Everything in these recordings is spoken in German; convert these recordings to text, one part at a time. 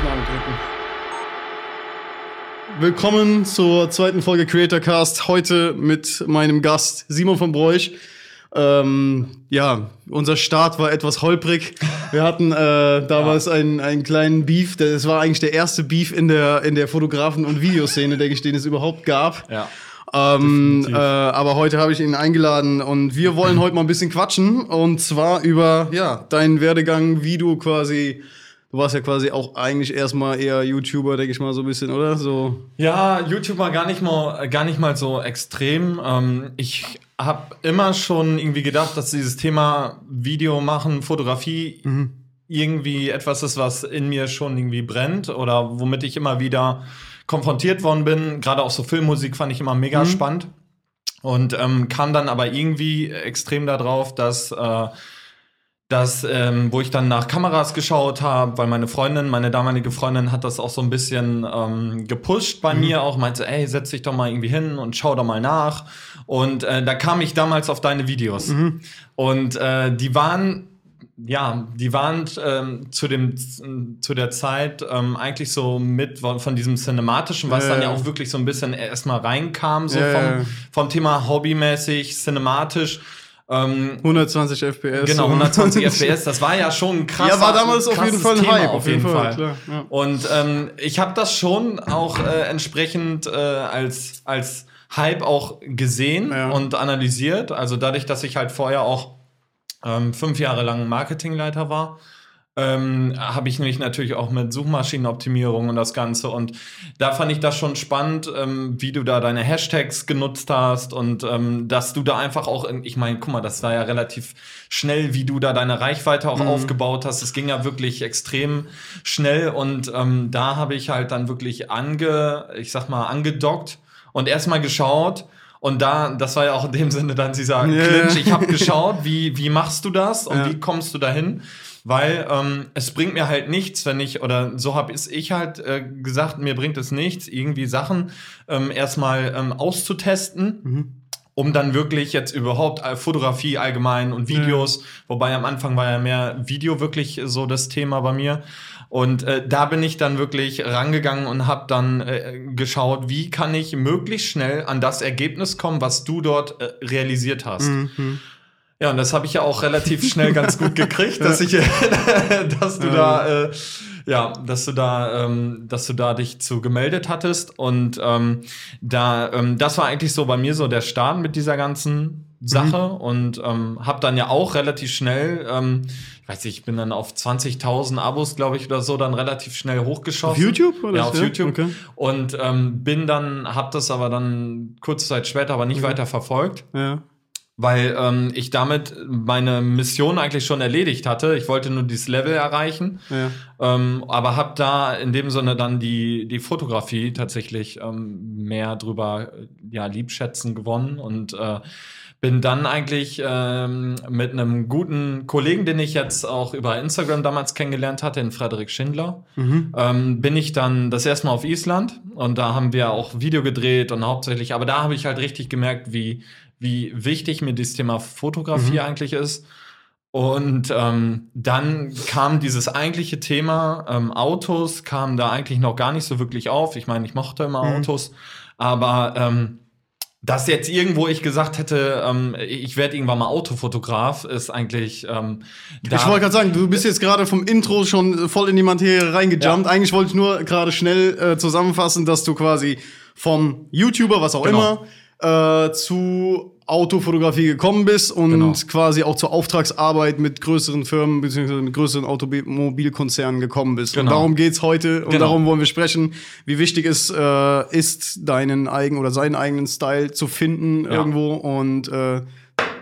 Aufnahme drücken. Willkommen zur zweiten Folge Creator Cast. Heute mit meinem Gast Simon von Broich. Ähm, ja, unser Start war etwas holprig. Wir hatten äh, damals ja. einen, einen kleinen Beef. Das war eigentlich der erste Beef in der, in der Fotografen- und Videoszene, der ich den es überhaupt gab. Ja. Ähm, äh, aber heute habe ich ihn eingeladen und wir wollen heute mal ein bisschen quatschen und zwar über ja deinen Werdegang, wie du quasi Du warst ja quasi auch eigentlich erstmal eher YouTuber, denke ich mal, so ein bisschen, oder? So. Ja, YouTuber gar nicht mal, gar nicht mal so extrem. Ähm, ich habe immer schon irgendwie gedacht, dass dieses Thema Video machen, Fotografie mhm. irgendwie etwas ist, was in mir schon irgendwie brennt oder womit ich immer wieder konfrontiert worden bin. Gerade auch so Filmmusik fand ich immer mega mhm. spannend. Und ähm, kam dann aber irgendwie extrem darauf, dass äh, dass, ähm, wo ich dann nach Kameras geschaut habe, weil meine Freundin, meine damalige Freundin hat das auch so ein bisschen ähm, gepusht bei mhm. mir, auch meinte, ey, setz dich doch mal irgendwie hin und schau doch mal nach. Und äh, da kam ich damals auf deine Videos. Mhm. Und äh, die waren ja, die waren ähm, zu dem zu der Zeit ähm, eigentlich so mit von diesem cinematischen, was ja, dann ja auch wirklich so ein bisschen erstmal reinkam, so vom, vom Thema hobbymäßig, cinematisch. Ähm, 120 FPS. Genau, 120 FPS. Das war ja schon krass. Ja, war damals auf jeden Fall ein Thema, Hype. Auf jeden Fall. Fall. Ja. Und ähm, ich habe das schon auch äh, entsprechend äh, als, als Hype auch gesehen ja. und analysiert. Also dadurch, dass ich halt vorher auch ähm, fünf Jahre lang Marketingleiter war ähm, habe ich nämlich natürlich auch mit Suchmaschinenoptimierung und das Ganze. Und da fand ich das schon spannend, ähm, wie du da deine Hashtags genutzt hast und ähm, dass du da einfach auch, in, ich meine, guck mal, das war ja relativ schnell, wie du da deine Reichweite auch mhm. aufgebaut hast. Es ging ja wirklich extrem schnell und ähm, da habe ich halt dann wirklich ange, ich sag mal, angedockt und erstmal geschaut, und da, das war ja auch in dem Sinne dann dieser yeah. Clinch. Ich habe geschaut, wie, wie machst du das und ja. wie kommst du dahin? Weil ähm, es bringt mir halt nichts, wenn ich, oder so habe ich halt äh, gesagt, mir bringt es nichts, irgendwie Sachen ähm, erstmal ähm, auszutesten. Mhm um dann wirklich jetzt überhaupt äh, Fotografie allgemein und Videos, ja. wobei am Anfang war ja mehr Video wirklich so das Thema bei mir. Und äh, da bin ich dann wirklich rangegangen und habe dann äh, geschaut, wie kann ich möglichst schnell an das Ergebnis kommen, was du dort äh, realisiert hast. Mhm. Ja, und das habe ich ja auch relativ schnell ganz gut gekriegt, dass ich, dass du da, äh, ja, dass du da, ähm, dass du da dich zu gemeldet hattest und ähm, da, ähm, das war eigentlich so bei mir so der Start mit dieser ganzen Sache mhm. und ähm, habe dann ja auch relativ schnell, ähm, ich weiß nicht, ich bin dann auf 20.000 Abos, glaube ich, oder so, dann relativ schnell hochgeschossen. Auf YouTube? Oder ja, auf ja? YouTube. Okay. Und ähm, bin dann, habe das aber dann kurze Zeit später aber nicht okay. weiter verfolgt. Ja weil ähm, ich damit meine Mission eigentlich schon erledigt hatte. Ich wollte nur dieses Level erreichen, ja. ähm, aber habe da in dem Sinne dann die die Fotografie tatsächlich ähm, mehr drüber ja liebschätzen gewonnen und äh, bin dann eigentlich ähm, mit einem guten Kollegen, den ich jetzt auch über Instagram damals kennengelernt hatte, den Frederik Schindler, mhm. ähm, bin ich dann das erste Mal auf Island und da haben wir auch Video gedreht und hauptsächlich, aber da habe ich halt richtig gemerkt, wie wie wichtig mir das Thema Fotografie mhm. eigentlich ist. Und ähm, dann kam dieses eigentliche Thema ähm, Autos, kam da eigentlich noch gar nicht so wirklich auf. Ich meine, ich mochte immer mhm. Autos, aber ähm, dass jetzt irgendwo ich gesagt hätte, ähm, ich werde irgendwann mal Autofotograf, ist eigentlich. Ähm, da ich wollte gerade sagen, du bist jetzt gerade vom Intro schon voll in die Materie reingejumpt. Ja. Eigentlich wollte ich nur gerade schnell äh, zusammenfassen, dass du quasi vom YouTuber, was auch genau. immer, äh, zu Autofotografie gekommen bist und genau. quasi auch zur Auftragsarbeit mit größeren Firmen bzw. mit größeren Automobilkonzernen gekommen bist. Genau. Und darum geht's heute und genau. darum wollen wir sprechen, wie wichtig es äh, ist, deinen eigenen oder seinen eigenen Style zu finden ja. irgendwo und äh,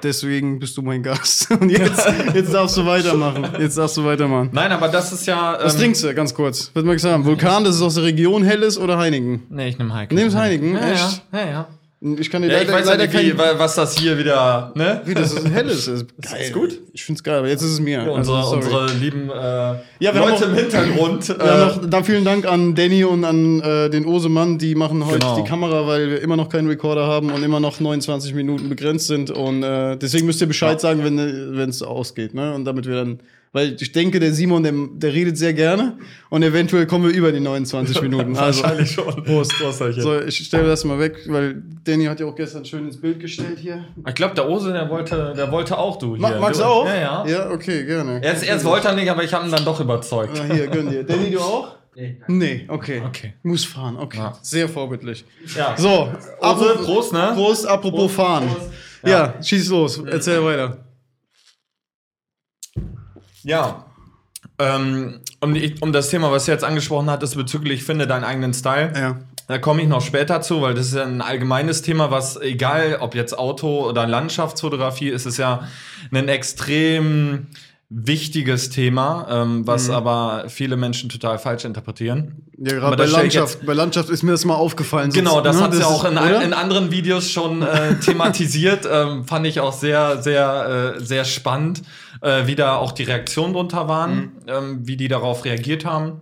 deswegen bist du mein Gast. Und jetzt, jetzt darfst du weitermachen. Jetzt darfst du weitermachen. Nein, aber das ist ja. Ähm, Was trinkst du, ganz kurz? Was möchtest du sagen? Vulkan, das ist aus der Region Helles oder Heineken? Nee, ich nehme Heineken. Nimmst Heineken? Ja, Echt? Ja, ja. Ich kann dir ja, leider, ich weiß leider nicht, wie, was das hier wieder, ne? Wie, das ist ein helles. Ist geil. Ist gut? Ich find's geil, aber jetzt ist es mir. Ja, unsere, also, unsere lieben äh, Ja, wir Leute haben auch- im Hintergrund. Ja, äh, noch, da vielen Dank an Danny und an äh, den Osemann, die machen heute Genau. die Kamera, weil wir immer noch keinen Recorder haben und immer noch 29 Minuten begrenzt sind. Und äh, deswegen müsst ihr Bescheid sagen, wenn wenn es ausgeht. Ne? Und damit wir dann, weil ich denke, der Simon, der, der redet sehr gerne und eventuell kommen wir über die 29 Minuten. Also, wahrscheinlich schon. Prost. Prost, So, ich stelle das mal weg, weil Danny hat ja auch gestern schön ins Bild gestellt hier. Ich glaube, der Ose, der wollte, der wollte auch du hier. Ma magst du auch? Ja, ja. Ja, okay, gerne. Erst, erst wollte er nicht, aber ich habe ihn dann doch überzeugt. Ah, hier, gönn dir. Danny, du auch? Nee, okay. Okay. Muss fahren, okay. Ja. Sehr vorbildlich. Ja. So, Ose, apropos- Prost, ne? Prost, apropos fahren. Prost. Ja. schieß los, erzähl weiter. Ja. Ähm, um, die, um das Thema, was du jetzt angesprochen hattest, bezüglich finde deinen eigenen Style. Ja. Da komme ich noch später zu, weil das ist ja ein allgemeines Thema, was egal, ob jetzt Auto oder Landschaftsfotografie, ist es ja ein extrem wichtiges Thema, ähm, was aber viele Menschen total falsch interpretieren. Ja, gerade bei Landschaft, bei Landschaft ist mir das mal aufgefallen. Genau, das ne, hat sie ist- auch in, in anderen Videos schon äh, thematisiert. ähm, fand ich auch sehr, sehr, äh, sehr spannend, äh, wie da auch die Reaktionen drunter waren, Mhm. ähm, wie die darauf reagiert haben.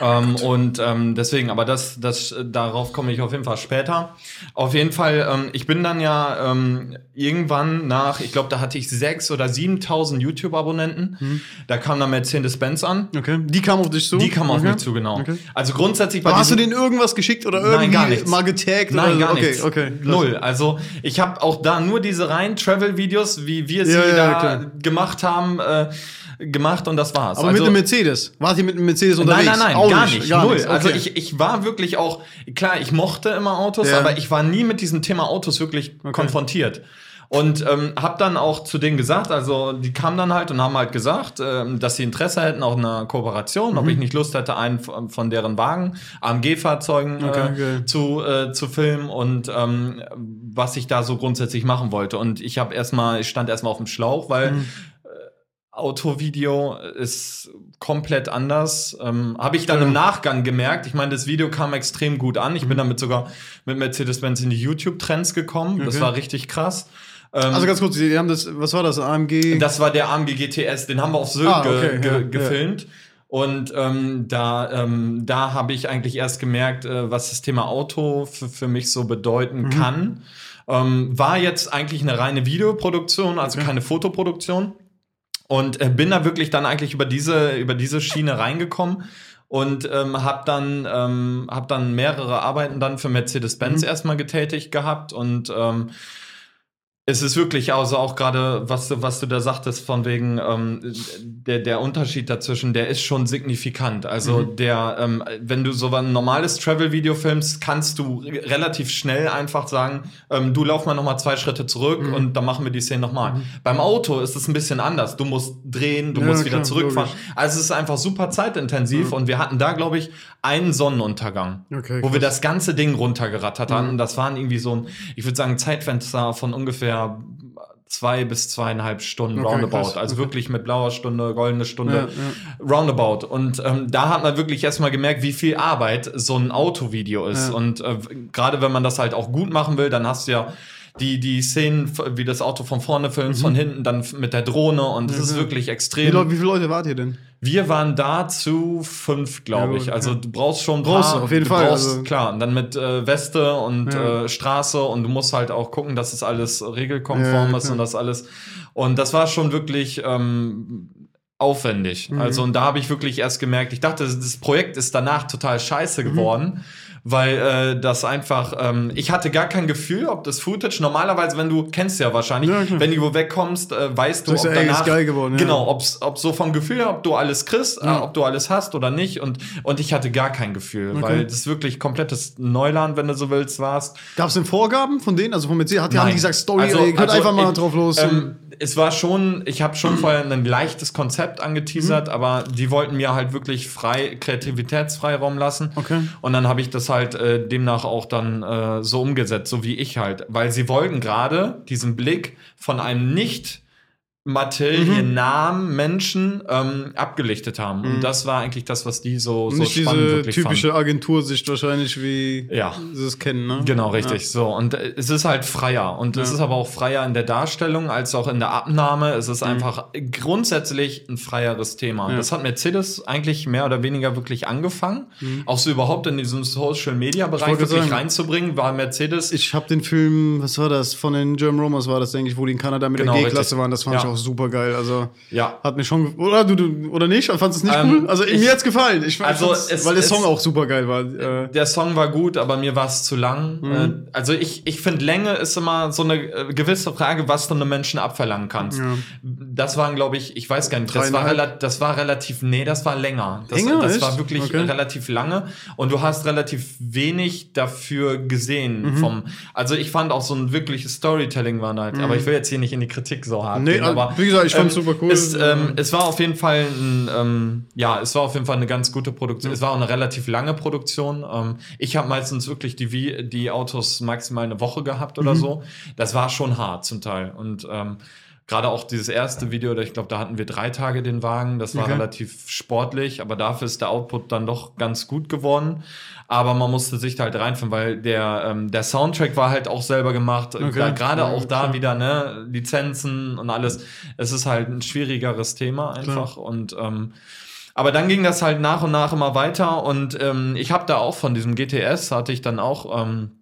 Ähm, und ähm, deswegen, aber das, das, äh, darauf komme ich auf jeden Fall später. Auf jeden Fall, ähm, ich bin dann ja ähm, irgendwann nach, ich glaube, da hatte ich sechs oder 7.000 YouTube-Abonnenten. Mhm. Da kam dann Mercedes-Benz an. Okay, die kam auf dich zu? Die kam auf okay. mich zu, genau. Okay. Also grundsätzlich bei hast du denen irgendwas geschickt oder irgendwie Nein, gar nichts. mal getaggt? Nein, oder gar so? nichts. Okay, okay. Null. Also ich habe auch da nur diese reinen Travel-Videos, wie wir sie Ja, ja, da klar. gemacht haben, äh, gemacht und das war's. Aber also, mit einem Mercedes? Wart ihr mit einem Mercedes Nein, unterwegs? nein, nein, Auch gar nicht. gar null. nichts. Also Okay. ich, ich war wirklich auch, klar, ich mochte immer Autos, Ja. aber ich war nie mit diesem Thema Autos wirklich konfrontiert. Und ähm, habe dann auch zu denen gesagt, also die kamen dann halt und haben halt gesagt, ähm, dass sie Interesse hätten auf eine Kooperation, Mhm. ob ich nicht Lust hätte, einen von deren Wagen, AMG-Fahrzeugen Okay, äh, geil. zu, äh, zu filmen und ähm, was ich da so grundsätzlich machen wollte. Und ich habe erstmal, ich stand erstmal auf dem Schlauch, weil Mhm. Autovideo ist komplett anders. Ähm, Habe ich dann im Nachgang gemerkt. Ich meine, das Video kam extrem gut an. Ich bin damit sogar mit Mercedes-Benz in die YouTube-Trends gekommen. Das Okay. war richtig krass. Ähm, Also ganz kurz, die haben das, was war das, AMG? das war der AMG GTS, den haben wir auf Sylt Ah, okay, ge ja, gefilmt. Und ähm, da, ähm, da habe ich eigentlich erst gemerkt, äh, was das Thema Auto für, mich so bedeuten Mhm. kann. Ähm, war jetzt eigentlich eine reine Videoproduktion, also keine Fotoproduktion. Und äh, bin da wirklich dann eigentlich über diese, über diese Schiene reingekommen und ähm, habe dann, ähm, hab dann mehrere Arbeiten dann für Mercedes-Benz erstmal getätigt gehabt und ähm, es ist wirklich, also auch gerade, was du, was du da sagtest, von wegen ähm, der, der Unterschied dazwischen, der ist schon signifikant. Also der, ähm, wenn du so ein normales Travel-Video filmst, kannst du re- relativ schnell einfach sagen, ähm, du lauf mal noch mal zwei Schritte zurück und dann machen wir die Szene nochmal. Beim Auto ist es ein bisschen anders. Du musst drehen, du Ja, musst wieder klar, zurückfahren. logisch. Also es ist einfach super zeitintensiv und wir hatten da, glaube ich, einen Sonnenuntergang, Okay, wo wir das ganze Ding runtergerattert haben. Und das waren irgendwie so ein, ich würde sagen, Zeitfenster von ungefähr zwei bis zweieinhalb Stunden Okay, roundabout. krass. Also Okay. wirklich mit blauer Stunde, goldene Stunde, Ja, roundabout. Und ähm, da hat man wirklich erstmal gemerkt, wie viel Arbeit so ein Autovideo ist. Ja. Und äh, gerade wenn man das halt auch gut machen will, dann hast du ja die, die Szenen, wie das Auto von vorne filmst, von hinten, dann mit der Drohne und das ist Mhm. ja. wirklich Wie, extrem. Leute, wie viele Leute wart ihr denn? Wir waren da zu fünf, glaube Ja, ich. Also ja. du brauchst schon ein Brauchst paar, du, auf jeden du Fall, Brauchst, also- klar, und dann mit äh, Weste und Ja. äh, Straße und du musst halt auch gucken, dass es alles regelkonform Ja, ja, ist und das alles. Und das war schon wirklich ähm, aufwendig. Mhm. Also und da habe ich wirklich erst gemerkt, ich dachte, das Projekt ist danach total scheiße Mhm. Weil äh, das einfach, ähm, ich hatte gar kein Gefühl, ob das Footage, normalerweise, wenn du, kennst ja wahrscheinlich, Ja, wenn du wegkommst, äh, weißt du, ob danach, geil geworden, ja. genau, ob's, ob so vom Gefühl ob du alles kriegst, äh, Ja. ob du alles hast oder nicht. Und, und ich hatte gar kein Gefühl, Okay. weil das wirklich komplettes Neuland, wenn du so willst, warst. Gab es denn Vorgaben von denen? Also von Mercedes? Hat, haben Nein. die gesagt, Story, Also- ey, also einfach mal ich- drauf los. Ähm, es war schon, ich habe schon vorher ein leichtes Konzept Mhm. angeteasert, aber die wollten mir halt wirklich frei, Kreativitätsfreiraum lassen. Okay. Und dann habe ich das halt äh, demnach auch dann äh, so umgesetzt, so wie ich halt. Weil sie wollten gerade diesen Blick von einem nicht Materiennamen, mhm. Menschen ähm, abgelichtet haben. Mhm. Und das war eigentlich das, was die so, so Nicht spannend diese wirklich typische fanden. Agentursicht wahrscheinlich, wie ja. sie es kennen, ne? Genau, richtig. Ja. So. Und äh, es ist halt freier. Und ja. es ist aber auch freier in der Darstellung als auch in der Abnahme. Es ist mhm. einfach grundsätzlich ein freieres Thema. Ja. Das hat Mercedes eigentlich mehr oder weniger wirklich angefangen. Mhm. Auch so überhaupt in diesem Social-Media-Bereich wirklich sagen, reinzubringen, war Mercedes. Ich habe den Film, was war das, von den German Romans war das, denke ich, wo die in Kanada mit genau, der G-Klasse waren. Das fand ich auch auch super geil. Also ja. hat mir schon oder du, du oder nicht? Fandest du es nicht ähm, cool? Also ich, mir hat's gefallen. Ich, also es, weil der Song auch super geil war. Äh. Der Song war gut, aber mir war es zu lang. Mhm. Äh, also ich ich finde Länge ist immer so eine äh, gewisse Frage, was du einem Menschen abverlangen kannst. Ja. Das waren glaube ich, ich weiß gar nicht, das war, das war relativ nee, das war länger. Das, länger, das war wirklich okay. relativ lange und du hast relativ wenig dafür gesehen mhm. vom also ich fand auch so ein wirkliches Storytelling war halt, mhm. aber ich will jetzt hier nicht in die Kritik so hart nee, gehen, aber wie gesagt, ich fand's ähm, super cool. Es, ähm, es war auf jeden Fall ein, ähm, ja, es war auf jeden Fall eine ganz gute Produktion. Es war auch eine relativ lange Produktion. Ähm, ich habe meistens wirklich die, die Autos maximal eine Woche gehabt oder mhm. so. Das war schon hart zum Teil. Und ähm, gerade auch dieses erste Video, ich glaube, da hatten wir drei Tage den Wagen. Das war okay. relativ sportlich, aber dafür ist der Output dann doch ganz gut geworden aber man musste sich halt reinfinden, weil der, ähm, der Soundtrack war halt auch selber gemacht. Okay. Gerade ja, auch da klar. wieder, ne, Lizenzen und alles. Es ist halt ein schwierigeres Thema einfach. Klar. Und ähm, aber dann ging das halt nach und nach immer weiter und ähm, ich habe da auch von diesem GTS hatte ich dann auch ähm,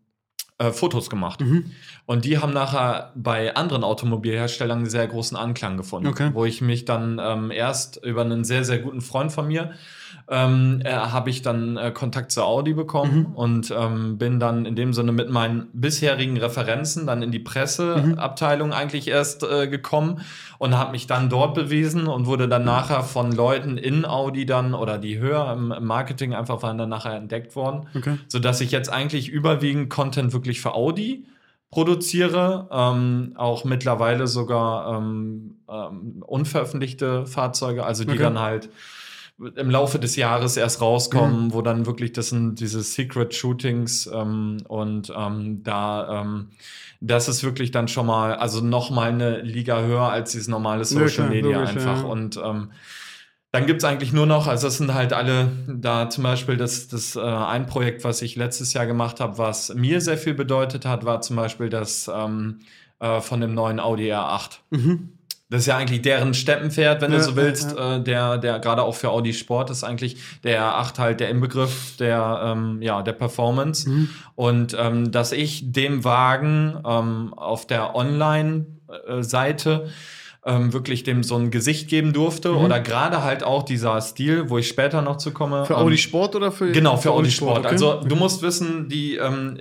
äh, Fotos gemacht. Mhm. Und die haben nachher bei anderen Automobilherstellern einen sehr großen Anklang gefunden, okay. wo ich mich dann ähm, erst über einen sehr, sehr guten Freund von mir ähm, äh, habe ich dann äh, Kontakt zu Audi bekommen mhm. und ähm, bin dann in dem Sinne mit meinen bisherigen Referenzen dann in die Presseabteilung mhm. eigentlich erst äh, gekommen und habe mich dann dort bewiesen und wurde dann nachher von Leuten in Audi dann oder die höher im Marketing einfach waren dann nachher entdeckt worden, okay. sodass ich jetzt eigentlich überwiegend Content wirklich für Audi produziere, ähm, auch mittlerweile sogar ähm, ähm, unveröffentlichte Fahrzeuge, also die okay. dann halt im Laufe des Jahres erst rauskommen, mhm. wo dann wirklich das sind diese Secret Shootings ähm, und ähm, da ähm, das ist wirklich dann schon mal, also noch mal eine Liga höher als dieses normale Social Media logisch, einfach ja. und ähm, dann gibt's eigentlich nur noch, also das sind halt alle, da zum Beispiel das, das äh, ein Projekt, was ich letztes Jahr gemacht habe, was mir sehr viel bedeutet hat, war zum Beispiel das ähm, äh, von dem neuen Audi R8. Mhm. Das ist ja eigentlich deren Steppenpferd, wenn ja, du so willst. Ja, ja. Äh, der, der gerade auch für Audi Sport ist eigentlich der R8 halt der Inbegriff der, ähm, ja, der Performance. Mhm. Und ähm, dass ich dem Wagen ähm, auf der Online-Seite ähm, wirklich dem so ein Gesicht geben durfte mhm. oder gerade halt auch dieser Stil, wo ich später noch zu komme. Für Audi ähm, Sport oder für genau für, für Audi Sport. Sport. Okay. Also du musst wissen, die ähm,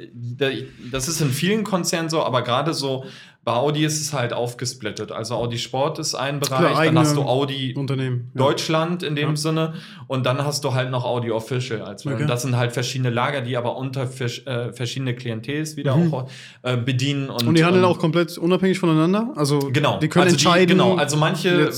das ist in vielen Konzernen so, aber gerade so bei Audi ist es halt aufgesplittet. Also Audi Sport ist ein Bereich, dann hast du Audi Unternehmen, ja. Deutschland in dem ja. Sinne und dann hast du halt noch Audi Official. Als okay. Das sind halt verschiedene Lager, die aber unter äh, verschiedene Klientels wieder mhm. auch äh, bedienen. Und, und die handeln auch komplett unabhängig voneinander? Also genau. die können also entscheiden. Die, genau, also manche,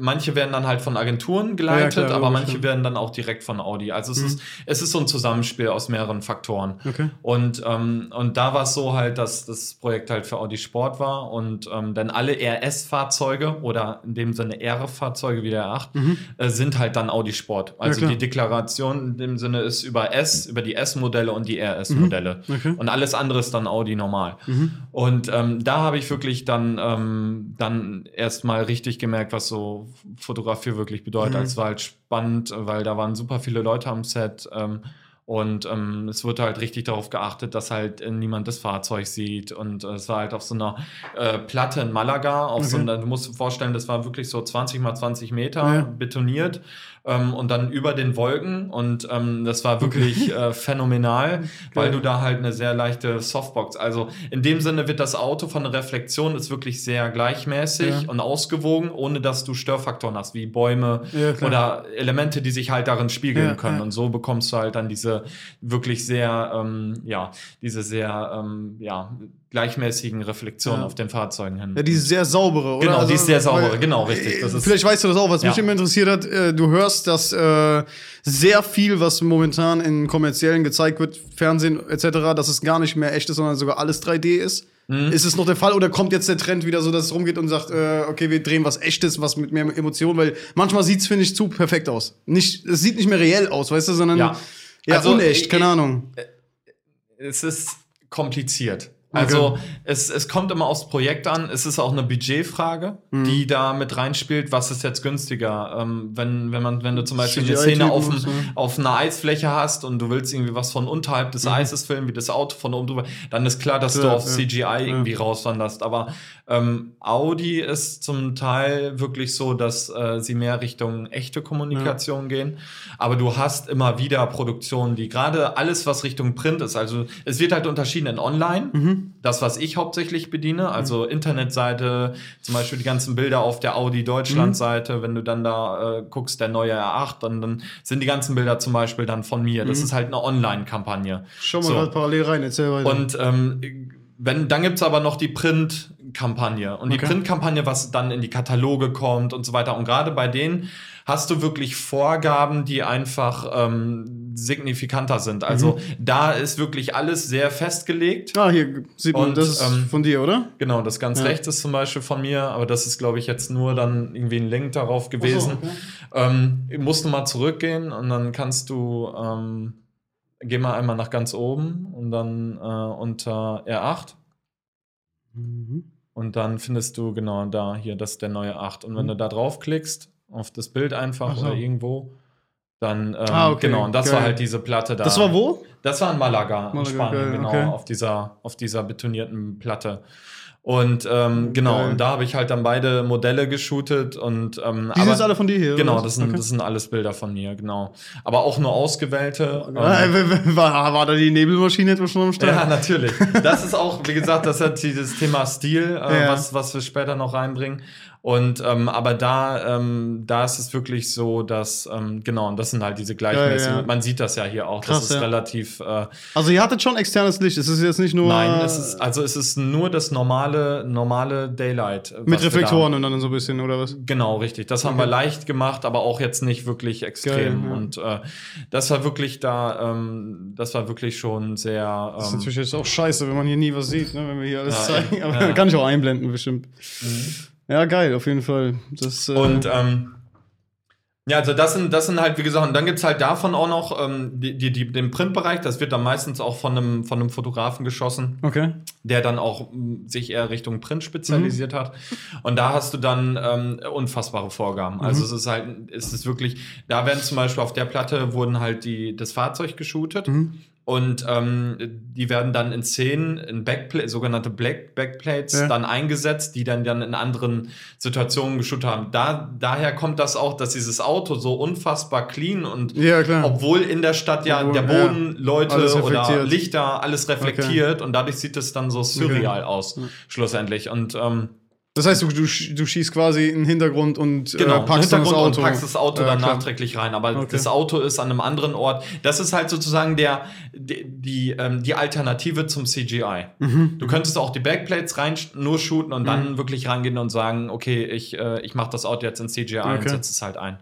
manche werden dann halt von Agenturen geleitet, ja, klar, aber manche stimmt. werden dann auch direkt von Audi. Also es, mhm. ist, es ist so ein Zusammenspiel aus mehreren Faktoren. Okay. Und, ähm, und da war es so halt, dass das Projekt halt für Audi Sport war und und ähm, dann alle RS-Fahrzeuge oder in dem Sinne R-Fahrzeuge wie der 8 mhm. äh, sind halt dann Audi Sport. Also ja, die Deklaration in dem Sinne ist über S, über die S-Modelle und die RS-Modelle. Mhm. Okay. Und alles andere ist dann Audi normal. Mhm. Und ähm, da habe ich wirklich dann, ähm, dann erstmal richtig gemerkt, was so Fotografie wirklich bedeutet. Mhm. Es war halt spannend, weil da waren super viele Leute am Set. Ähm, und ähm, es wird halt richtig darauf geachtet, dass halt äh, niemand das Fahrzeug sieht. Und äh, es war halt auf so einer äh, Platte in Malaga, auf okay. so einer, du musst dir vorstellen, das war wirklich so 20 mal 20 Meter ja. betoniert ähm, und dann über den Wolken. Und ähm, das war wirklich okay. äh, phänomenal, weil du da halt eine sehr leichte Softbox. Also in dem Sinne wird das Auto von der Reflexion ist wirklich sehr gleichmäßig ja. und ausgewogen, ohne dass du Störfaktoren hast, wie Bäume ja, oder Elemente, die sich halt darin spiegeln können. Und so bekommst du halt dann diese wirklich sehr, ähm, ja, diese sehr, ähm, ja, gleichmäßigen Reflexionen ja. auf den Fahrzeugen hin. Ja, die ist sehr saubere, oder? Genau, also, die ist sehr saubere, weil, genau, richtig. Vielleicht weißt du das auch, was ja. mich immer interessiert hat. Äh, du hörst, dass äh, sehr viel, was momentan in kommerziellen gezeigt wird, Fernsehen etc., dass es gar nicht mehr echt ist, sondern sogar alles 3D ist. Mhm. Ist es noch der Fall oder kommt jetzt der Trend wieder so, dass es rumgeht und sagt, äh, okay, wir drehen was Echtes, was mit mehr Emotionen, weil manchmal sieht's finde ich zu perfekt aus. Nicht, es sieht nicht mehr reell aus, weißt du, sondern ja, ja also, unecht, keine Ahnung. Äh, es ist kompliziert. Also okay. es, es kommt immer aufs Projekt an. Es ist auch eine Budgetfrage, mhm. die da mit reinspielt. Was ist jetzt günstiger? Ähm, wenn, wenn man, wenn du zum Beispiel eine Szene auf, so. auf einer Eisfläche hast und du willst irgendwie was von unterhalb des mhm. Eises filmen, wie das Auto von oben drüber, dann ist klar, dass ja, du auf ja. CGI ja. irgendwie rauswanderst. Aber ähm, Audi ist zum Teil wirklich so, dass äh, sie mehr Richtung echte Kommunikation ja. gehen. Aber du hast immer wieder Produktionen, die gerade alles, was Richtung Print ist, also es wird halt unterschieden in Online, mhm. Das, was ich hauptsächlich bediene, also mhm. Internetseite, zum Beispiel die ganzen Bilder auf der Audi Deutschland-Seite, mhm. wenn du dann da äh, guckst, der neue R8, dann, dann sind die ganzen Bilder zum Beispiel dann von mir. Das mhm. ist halt eine Online-Kampagne. Schau mal so. gerade parallel rein, erzähl weiter. Und ähm, wenn, dann gibt's aber noch die Print-Kampagne. Und die okay. Print-Kampagne, was dann in die Kataloge kommt und so weiter. Und gerade bei denen hast du wirklich Vorgaben, die einfach ähm, signifikanter sind. Also mhm. da ist wirklich alles sehr festgelegt. Ah, hier sieht man, und, das ist ähm, von dir, oder? Genau, das ganz ja. rechts ist zum Beispiel von mir, aber das ist, glaube ich, jetzt nur dann irgendwie ein Link darauf gewesen. So, okay. ähm, musst du mal zurückgehen und dann kannst du ähm, geh mal einmal nach ganz oben und dann äh, unter R8. Mhm. Und dann findest du genau da hier, das ist der neue 8. Und wenn mhm. du da draufklickst, auf das Bild einfach so. oder irgendwo, dann, ähm, ah, okay. genau, und das Geil. war halt diese Platte da. Das war wo? Das war in Malaga, Malaga in Spanien, Geil. genau, okay. auf dieser, auf dieser betonierten Platte. Und ähm, genau, Geil. und da habe ich halt dann beide Modelle geshootet und ähm, die sind alle von dir hier. Genau, das sind, okay. das sind alles Bilder von mir, genau. Aber auch nur ausgewählte. Ähm, war, war da die Nebelmaschine etwas schon am Start? Ja, natürlich. Das ist auch, wie gesagt, das hat dieses Thema Stil, äh, ja. was, was wir später noch reinbringen. Und ähm, aber da, ähm, da ist es wirklich so, dass ähm, genau, und das sind halt diese gleichmäßigen. Ja, ja. Man sieht das ja hier auch. Krass, das ist ja. relativ. Äh, also ihr hattet schon externes Licht. Es ist jetzt nicht nur. Nein, es ist also es ist nur das normale normale Daylight. Mit Reflektoren da, und dann so ein bisschen oder was? Genau, richtig. Das haben wir leicht gemacht, aber auch jetzt nicht wirklich extrem. Geil, und äh, das war wirklich da. Ähm, das war wirklich schon sehr. Ähm, das ist natürlich jetzt auch scheiße, wenn man hier nie was sieht, ne? wenn wir hier alles zeigen. Aber kann ich auch einblenden bestimmt. Mhm. Ja, geil, auf jeden Fall. Das, äh und ähm, ja, also das sind, das sind halt, wie gesagt, und dann gibt's halt davon auch noch ähm, die, die, die, den Printbereich, das wird dann meistens auch von einem, von einem Fotografen geschossen, okay. der dann auch sich eher Richtung Print spezialisiert mhm. hat. Und da hast du dann ähm, unfassbare Vorgaben. Also mhm. es ist halt, es ist wirklich, da werden zum Beispiel auf der Platte wurden halt die, das Fahrzeug geshootet. Mhm. Und ähm, die werden dann in Szenen, in Backpla sogenannte Black Backplates, ja. dann eingesetzt, die dann, dann in anderen Situationen geshootet haben. Da, daher kommt das auch, dass dieses Auto so unfassbar clean und ja, obwohl in der Stadt ja obwohl, der Boden, ja, Leute oder Lichter, alles reflektiert okay. und dadurch sieht es dann so surreal okay. aus, schlussendlich. Und ähm, das heißt, du, du, du schießt quasi einen Hintergrund und äh, genau, äh, packst Hintergrund das Auto. Und packst das Auto dann klar. nachträglich rein. Aber okay. das Auto ist an einem anderen Ort. Das ist halt sozusagen der, die, die, ähm, die Alternative zum CGI. Mhm. Du könntest auch die Backplates rein nur shooten und mhm. dann wirklich reingehen und sagen, okay, ich, äh, ich mache das Auto jetzt in CGI okay. und setze es halt ein.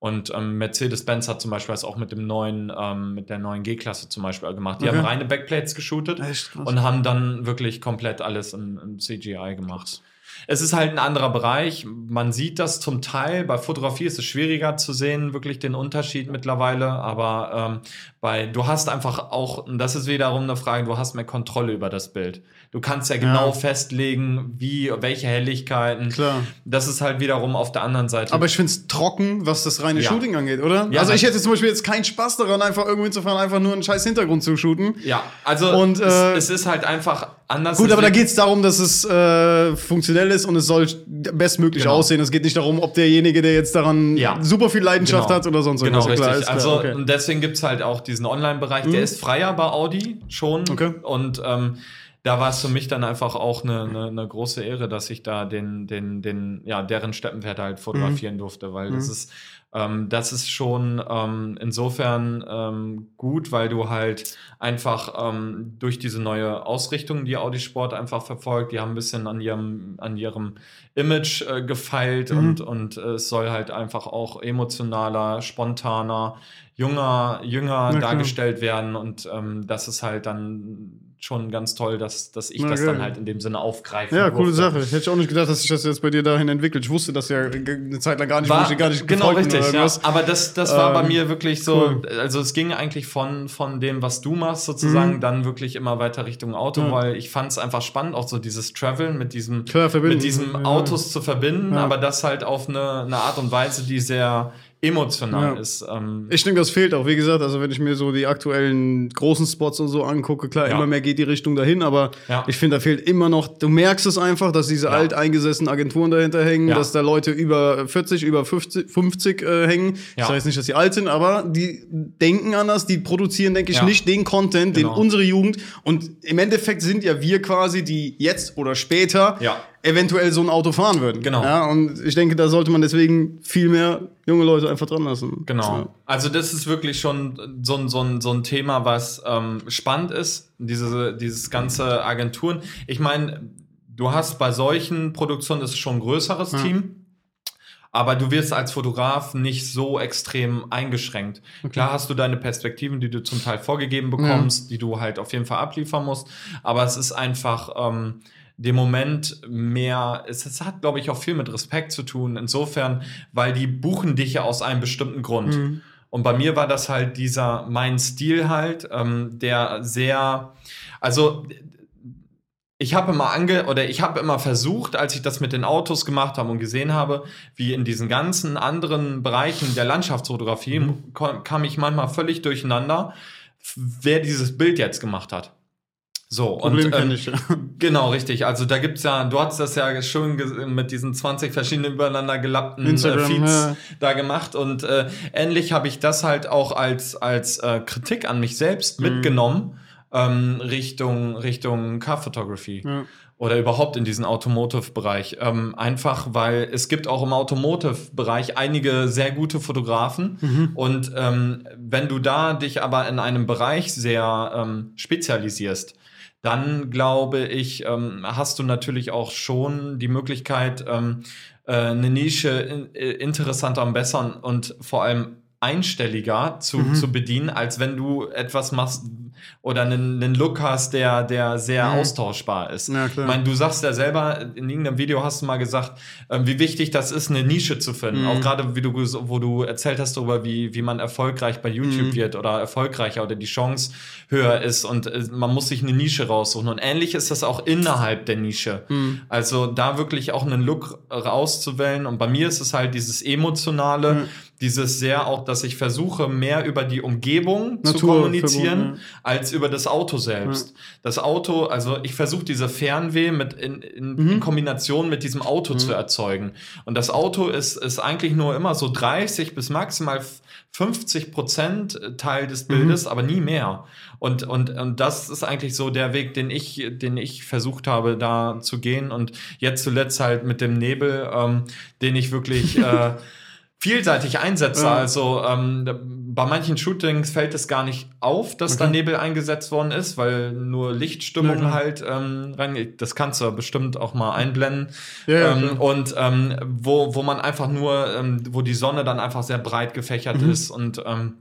Und ähm, Mercedes-Benz hat zum Beispiel das auch mit dem neuen, ähm, mit der neuen G-Klasse zum Beispiel gemacht. Die okay. haben reine Backplates geshootet und haben dann wirklich komplett alles im, im CGI gemacht. Es ist halt ein anderer Bereich. Man sieht das zum Teil. Bei Fotografie ist es schwieriger zu sehen, wirklich den Unterschied mittlerweile. Aber ähm, bei, du hast einfach auch, und das ist wiederum eine Frage, du hast mehr Kontrolle über das Bild. Du kannst ja genau ja. festlegen, wie, welche Helligkeiten. Klar. Das ist halt wiederum auf der anderen Seite. Aber ich finde es trocken, was das reine ja. Shooting angeht, oder? Ja, also ich hätte zum Beispiel jetzt keinen Spaß daran, einfach irgendwo hinzufahren, einfach nur einen scheiß Hintergrund zu shooten. Ja, also und, äh, es, es, ist halt einfach anders. Gut, aber da geht es darum, dass es äh, funktionell ist und es soll bestmöglich genau. aussehen. Es geht nicht darum, ob derjenige, der jetzt daran ja. super viel Leidenschaft genau. hat oder sonst irgendwas. Genau, richtig. Klar, also okay. und deswegen gibt es halt auch diesen Online-Bereich, mhm. der ist freier bei Audi schon. Okay. Und ähm, da war es für mich dann einfach auch eine, eine, eine, große Ehre, dass ich da den, den, den, ja, deren Steppenwerte halt fotografieren mhm. durfte, weil mhm. das ist, ähm, das ist schon ähm, insofern ähm, gut, weil du halt einfach ähm, durch diese neue Ausrichtung, die Audi Sport einfach verfolgt, die haben ein bisschen an ihrem, an ihrem Image äh, gefeilt mhm. und, und äh, es soll halt einfach auch emotionaler, spontaner, junger, jünger dargestellt werden und ähm, das ist halt dann schon ganz toll, dass, dass ich Na, das dann halt in dem Sinne aufgreife. Ja, coole Sache. Hätte ich auch nicht gedacht, dass sich das jetzt bei dir dahin entwickelt. Ich wusste das ja eine Zeit lang gar nicht, war, gar nicht Genau, richtig. Ja. Aber das, das war ähm, bei mir wirklich so, cool. also es ging eigentlich von, von dem, was du machst, sozusagen, mhm. dann wirklich immer weiter Richtung Auto, ja. weil ich fand es einfach spannend, auch so dieses Traveln mit diesem, mit diesem Autos zu verbinden, aber das halt auf eine, eine Art und Weise, die sehr emotional ja. ist. Ähm ich denke, das fehlt auch. Wie gesagt, also wenn ich mir so die aktuellen großen Spots und so angucke, klar, ja. immer mehr geht die Richtung dahin, aber ja. ich finde, da fehlt immer noch, du merkst es einfach, dass diese alteingesessenen Agenturen dahinter hängen, dass da Leute über 40, über 50, 50 äh, hängen. Das heißt nicht, dass sie alt sind, aber die denken anders, die produzieren, denke ich, nicht den Content, genau. den unsere Jugend und im Endeffekt sind ja wir quasi, die jetzt oder später eventuell so ein Auto fahren würden. Genau. Ja, und ich denke, da sollte man deswegen viel mehr junge Leute einfach dran lassen. Genau. Ja. Also das ist wirklich schon so ein, so ein, so ein Thema, was ähm, spannend ist, diese, dieses ganze Agenturen. Ich meine, du hast bei solchen Produktionen das ist schon ein größeres ja. Team. Aber du wirst als Fotograf nicht so extrem eingeschränkt. Okay. Klar hast du deine Perspektiven, die du zum Teil vorgegeben bekommst, ja. die du halt auf jeden Fall abliefern musst. Aber es ist einfach, ähm, dem Moment mehr, es, es hat, glaube ich, auch viel mit Respekt zu tun. Insofern, weil die buchen dich ja aus einem bestimmten Grund. Mhm. Und bei mir war das halt dieser, mein Stil halt, ähm, der sehr, also ich habe immer ange oder ich habe immer versucht, als ich das mit den Autos gemacht habe und gesehen habe, wie in diesen ganzen anderen Bereichen der Landschaftsfotografie mhm. kam ich manchmal völlig durcheinander, wer dieses Bild jetzt gemacht hat. So, Problem und ähm, ich, ja. genau, richtig. Also da gibt's ja, du hast das ja schön mit diesen 20 verschiedenen übereinander gelappten äh, Feeds ja. da gemacht. Und äh, ähnlich habe ich das halt auch als, als äh, Kritik an mich selbst mhm. mitgenommen ähm, Richtung, Richtung Car Photography. Ja. Oder überhaupt in diesen Automotive-Bereich. Ähm, einfach, weil es gibt auch im Automotive-Bereich einige sehr gute Fotografen. Mhm. Und ähm, wenn du da dich aber in einem Bereich sehr ähm, spezialisierst, dann glaube ich, ähm, hast du natürlich auch schon die Möglichkeit, ähm, äh, eine Nische in, äh, interessanter und besser und vor allem einstelliger zu, mhm. zu bedienen, als wenn du etwas machst, oder einen, einen Look hast, der, der sehr mhm. austauschbar ist. Ja, klar. Ich meine, du sagst ja selber, in irgendeinem Video hast du mal gesagt, äh, wie wichtig das ist, eine Nische zu finden. Mhm. Auch gerade, wie du, wo du erzählt hast darüber, wie, wie man erfolgreich bei YouTube mhm. wird oder erfolgreicher oder die Chance höher ist und äh, man muss sich eine Nische raussuchen. Und ähnlich ist das auch innerhalb der Nische. Mhm. Also da wirklich auch einen Look rauszuwählen. Und bei mir ist es halt dieses emotionale, mhm dieses sehr auch, dass ich versuche, mehr über die Umgebung Natur, zu kommunizieren, ja. als über das Auto selbst. Ja. Das Auto, also ich versuche diese Fernweh mit in, in, mhm. in, Kombination mit diesem Auto mhm. zu erzeugen. Und das Auto ist, ist eigentlich nur immer so 30 bis maximal 50 Prozent Teil des Bildes, mhm. aber nie mehr. Und, und, und das ist eigentlich so der Weg, den ich, den ich versucht habe, da zu gehen. Und jetzt zuletzt halt mit dem Nebel, ähm, den ich wirklich äh, vielseitig einsetze. Ja. Also ähm, bei manchen Shootings fällt es gar nicht auf, dass okay. da Nebel eingesetzt worden ist, weil nur Lichtstimmung ja, halt ähm, reingeht. Das kannst du bestimmt auch mal einblenden. Ja, ähm, und ähm, wo, wo man einfach nur, ähm, wo die Sonne dann einfach sehr breit gefächert mhm. ist und ähm,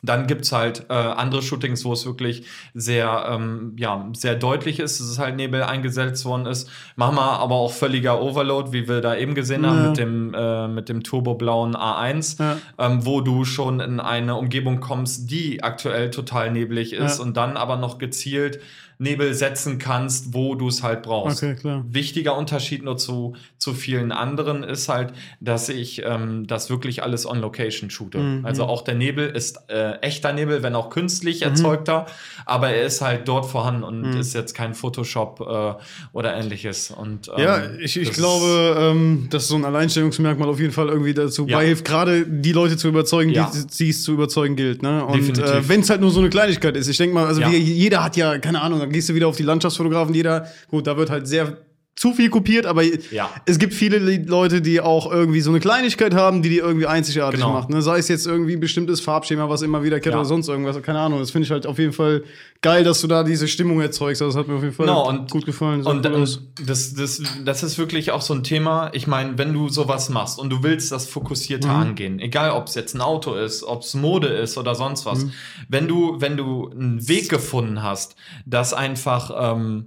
dann gibt's halt äh, andere Shootings, wo es wirklich sehr, ähm, ja, sehr deutlich ist, dass es halt Nebel eingesetzt worden ist. Machen wir aber auch völliger Overload, wie wir da eben gesehen ja. haben mit dem, äh, mit dem turboblauen A1, ja. ähm, wo du schon in eine Umgebung kommst, die aktuell total neblig ist ja. und dann aber noch gezielt Nebel setzen kannst, wo du es halt brauchst. Okay, klar. Wichtiger Unterschied nur zu, zu vielen anderen ist halt, dass ich ähm, das wirklich alles on Location shoote. Mhm. Also auch der Nebel ist äh, echter Nebel, wenn auch künstlich mhm. erzeugter, aber er ist halt dort vorhanden und mhm. ist jetzt kein Photoshop äh, oder ähnliches. Und, ähm, ja, ich, ich glaube, ähm, dass so ein Alleinstellungsmerkmal auf jeden Fall irgendwie dazu ja. beihilft, gerade die Leute zu überzeugen, ja. die es zu überzeugen gilt. Ne? Und äh, wenn es halt nur so eine Kleinigkeit ist, ich denke mal, also ja. wie, jeder hat ja, keine Ahnung, gehst du wieder auf die Landschaftsfotografen, jeder, gut, da wird halt sehr zu viel kopiert, aber ja. es gibt viele Leute, die auch irgendwie so eine Kleinigkeit haben, die die irgendwie einzigartig genau. macht. Ne? Sei es jetzt irgendwie ein bestimmtes Farbschema, was immer wieder kennt ja. oder sonst irgendwas, keine Ahnung. Das finde ich halt auf jeden Fall geil, dass du da diese Stimmung erzeugst. Das hat mir auf jeden Fall genau, und, gut gefallen. Und, und das, das, das ist wirklich auch so ein Thema. Ich meine, wenn du sowas machst und du willst das fokussierter mhm. angehen, egal ob es jetzt ein Auto ist, ob es Mode ist oder sonst was, mhm. wenn du, wenn du einen Weg gefunden hast, das einfach ähm,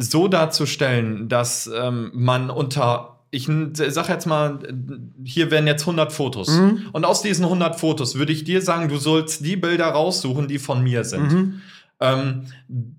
so darzustellen, dass ähm, man unter ich sag jetzt mal, hier werden jetzt 100 Fotos. Mhm. Und aus diesen 100 Fotos würde ich dir sagen, du sollst die Bilder raussuchen, die von mir sind. Mhm. Ähm,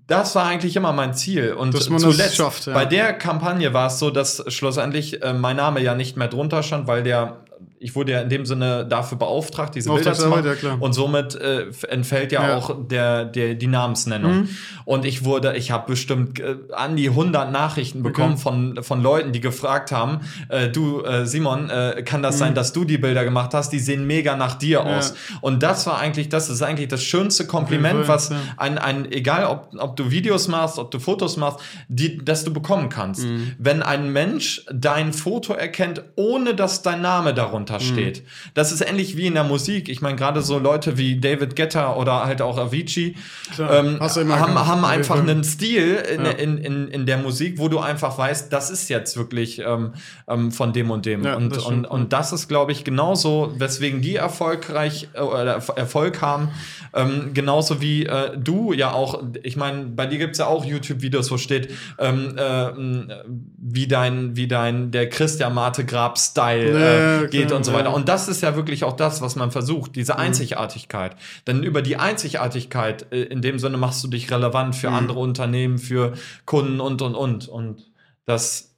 das war eigentlich immer mein Ziel. Und zuletzt, schafft, ja. bei der Kampagne war es so, dass schlussendlich äh, mein Name ja nicht mehr drunter stand, weil der ich wurde ja in dem Sinne dafür beauftragt, diese Bilder zu machen. Ja, und somit äh, entfällt ja, ja, auch der, der, die Namensnennung. Mhm. Und ich wurde, ich habe bestimmt äh, an die 100 Nachrichten bekommen okay. von, von Leuten, die gefragt haben, äh, du äh, Simon, äh, kann das mhm. sein, dass du die Bilder gemacht hast? Die sehen mega nach dir ja. aus. Und das war eigentlich, das ist eigentlich das schönste Kompliment, was ein, ein, egal ob, ob du Videos machst, ob du Fotos machst, die, dass du bekommen kannst. Mhm. Wenn ein Mensch dein Foto erkennt, ohne dass dein Name darunter darunter mhm. steht. Das ist ähnlich wie in der Musik. Ich meine, gerade so Leute wie David Guetta oder halt auch Avicii ähm, haben, haben einfach einen Stil in, ja. in, in, in der Musik, wo du einfach weißt, das ist jetzt wirklich ähm, ähm, von dem und dem. Ja, und, das und, und das ist, glaube ich, genauso, weswegen die erfolgreich äh, Erfolg haben. Ähm, genauso wie äh, du ja auch, ich meine, bei dir gibt es ja auch YouTube-Videos, wo steht, ähm, äh, wie dein, wie dein der Christian Marte Grab-Style äh, geht und so weiter. Und das ist ja wirklich auch das, was man versucht, diese mhm. Einzigartigkeit. Denn über die Einzigartigkeit, äh, in dem Sinne machst du dich relevant für mhm. andere Unternehmen, für Kunden und, und, und. Und das.